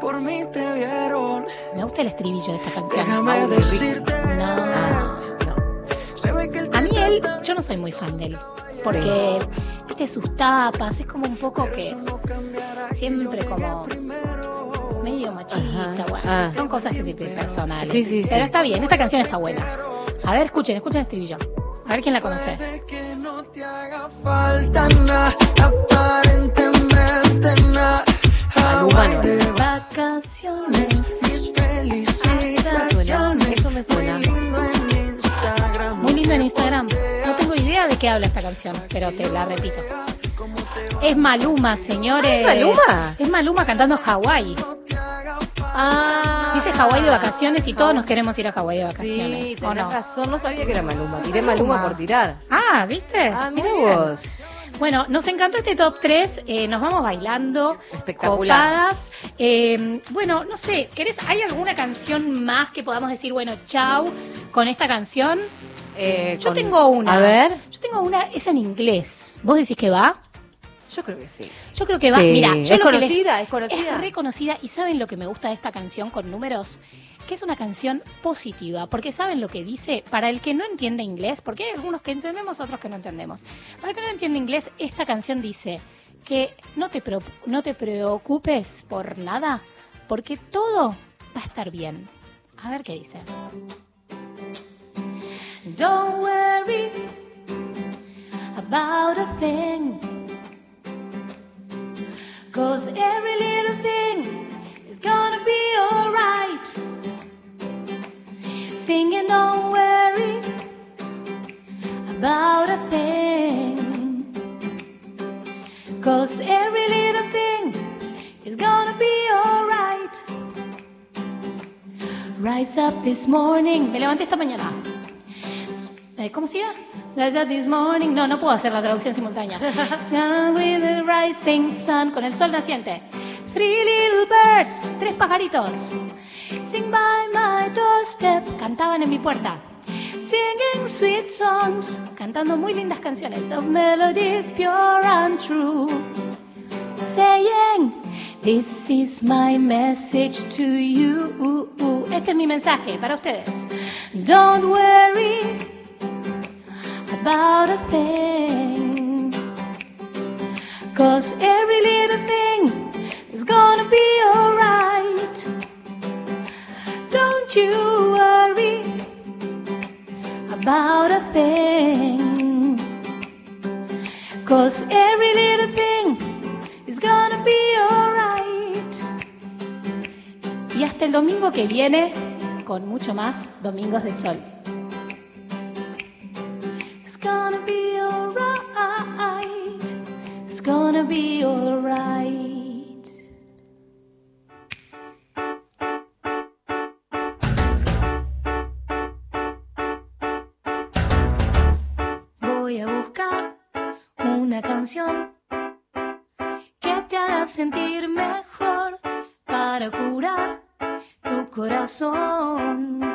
por mí te vieron. Me gusta el estribillo de esta canción. Déjame decirte, No. se ve que fan de él. Porque, viste, sus tapas, es como un poco que siempre como medio machista, bueno, Ah. son cosas que tipo personales. Sí, sí, Pero sí. está bien, esta canción está buena. A ver, escuchen, escuchen el estribillo. A ver quién la conoce. falta aparentemente nada. Hawaii de vacaciones, mis felicitaciones. Eso me suena. Muy lindo en Instagram. No tengo idea de qué habla esta canción, pero te la repito. Es Maluma, señores. ¿Es Maluma? Es Maluma cantando Hawái. Ah. Dice Hawái de vacaciones y todos nos queremos ir a Hawái de vacaciones. Sí, ¿o tenés no? razón, no sabía que era Maluma. Tiré Maluma por tirar. Ah, ¿viste? Ah, mira vos. Bueno, nos encantó este top 3. eh, nos vamos bailando. Espectacular. Copadas. Eh, bueno, no sé, ¿querés, ¿hay alguna canción más que podamos decir, bueno, chau con esta canción? Eh, Yo con- tengo una. A ver. Yo tengo una, es en inglés. ¿Vos decís que va? Yo creo que sí. Yo creo que va. Sí. Mira, yo ¿Es lo que les- conocida? ¿Es conocida? Es reconocida. ¿Y saben lo que me gusta de esta canción con números? Que es una canción positiva. Porque ¿saben lo que dice? Para el que no entiende inglés, porque hay algunos que entendemos, otros que no entendemos. Para el que no entiende inglés, esta canción dice que no te, no te preocupes por nada, porque todo va a estar bien. A ver qué dice. Don't worry about a thing. Cause every little thing gonna be alright. Singing, don't worry about a thing. Cause every little thing is gonna be alright. Rise up this morning. Me levanté esta mañana. Eh, ¿Cómo se llama? Rise up this morning. No, no puedo hacer la traducción simultánea. Sun with the rising sun. Con el sol naciente. Three little birds. Tres pajaritos. Sing by my doorstep. Cantaban en mi puerta. Singing sweet songs. Cantando muy lindas canciones. Of melodies pure and true. Saying, This is my message to you. Este es mi mensaje para ustedes. Don't worry about a thing. Cause every little thing gonna be alright. Don't you worry about a thing. Cause every little thing is gonna be alright. Y hasta el domingo que viene, con mucho más Domingos de Sol. It's gonna be alright. It's gonna be alright. Una canción que te haga sentir mejor para curar tu corazón.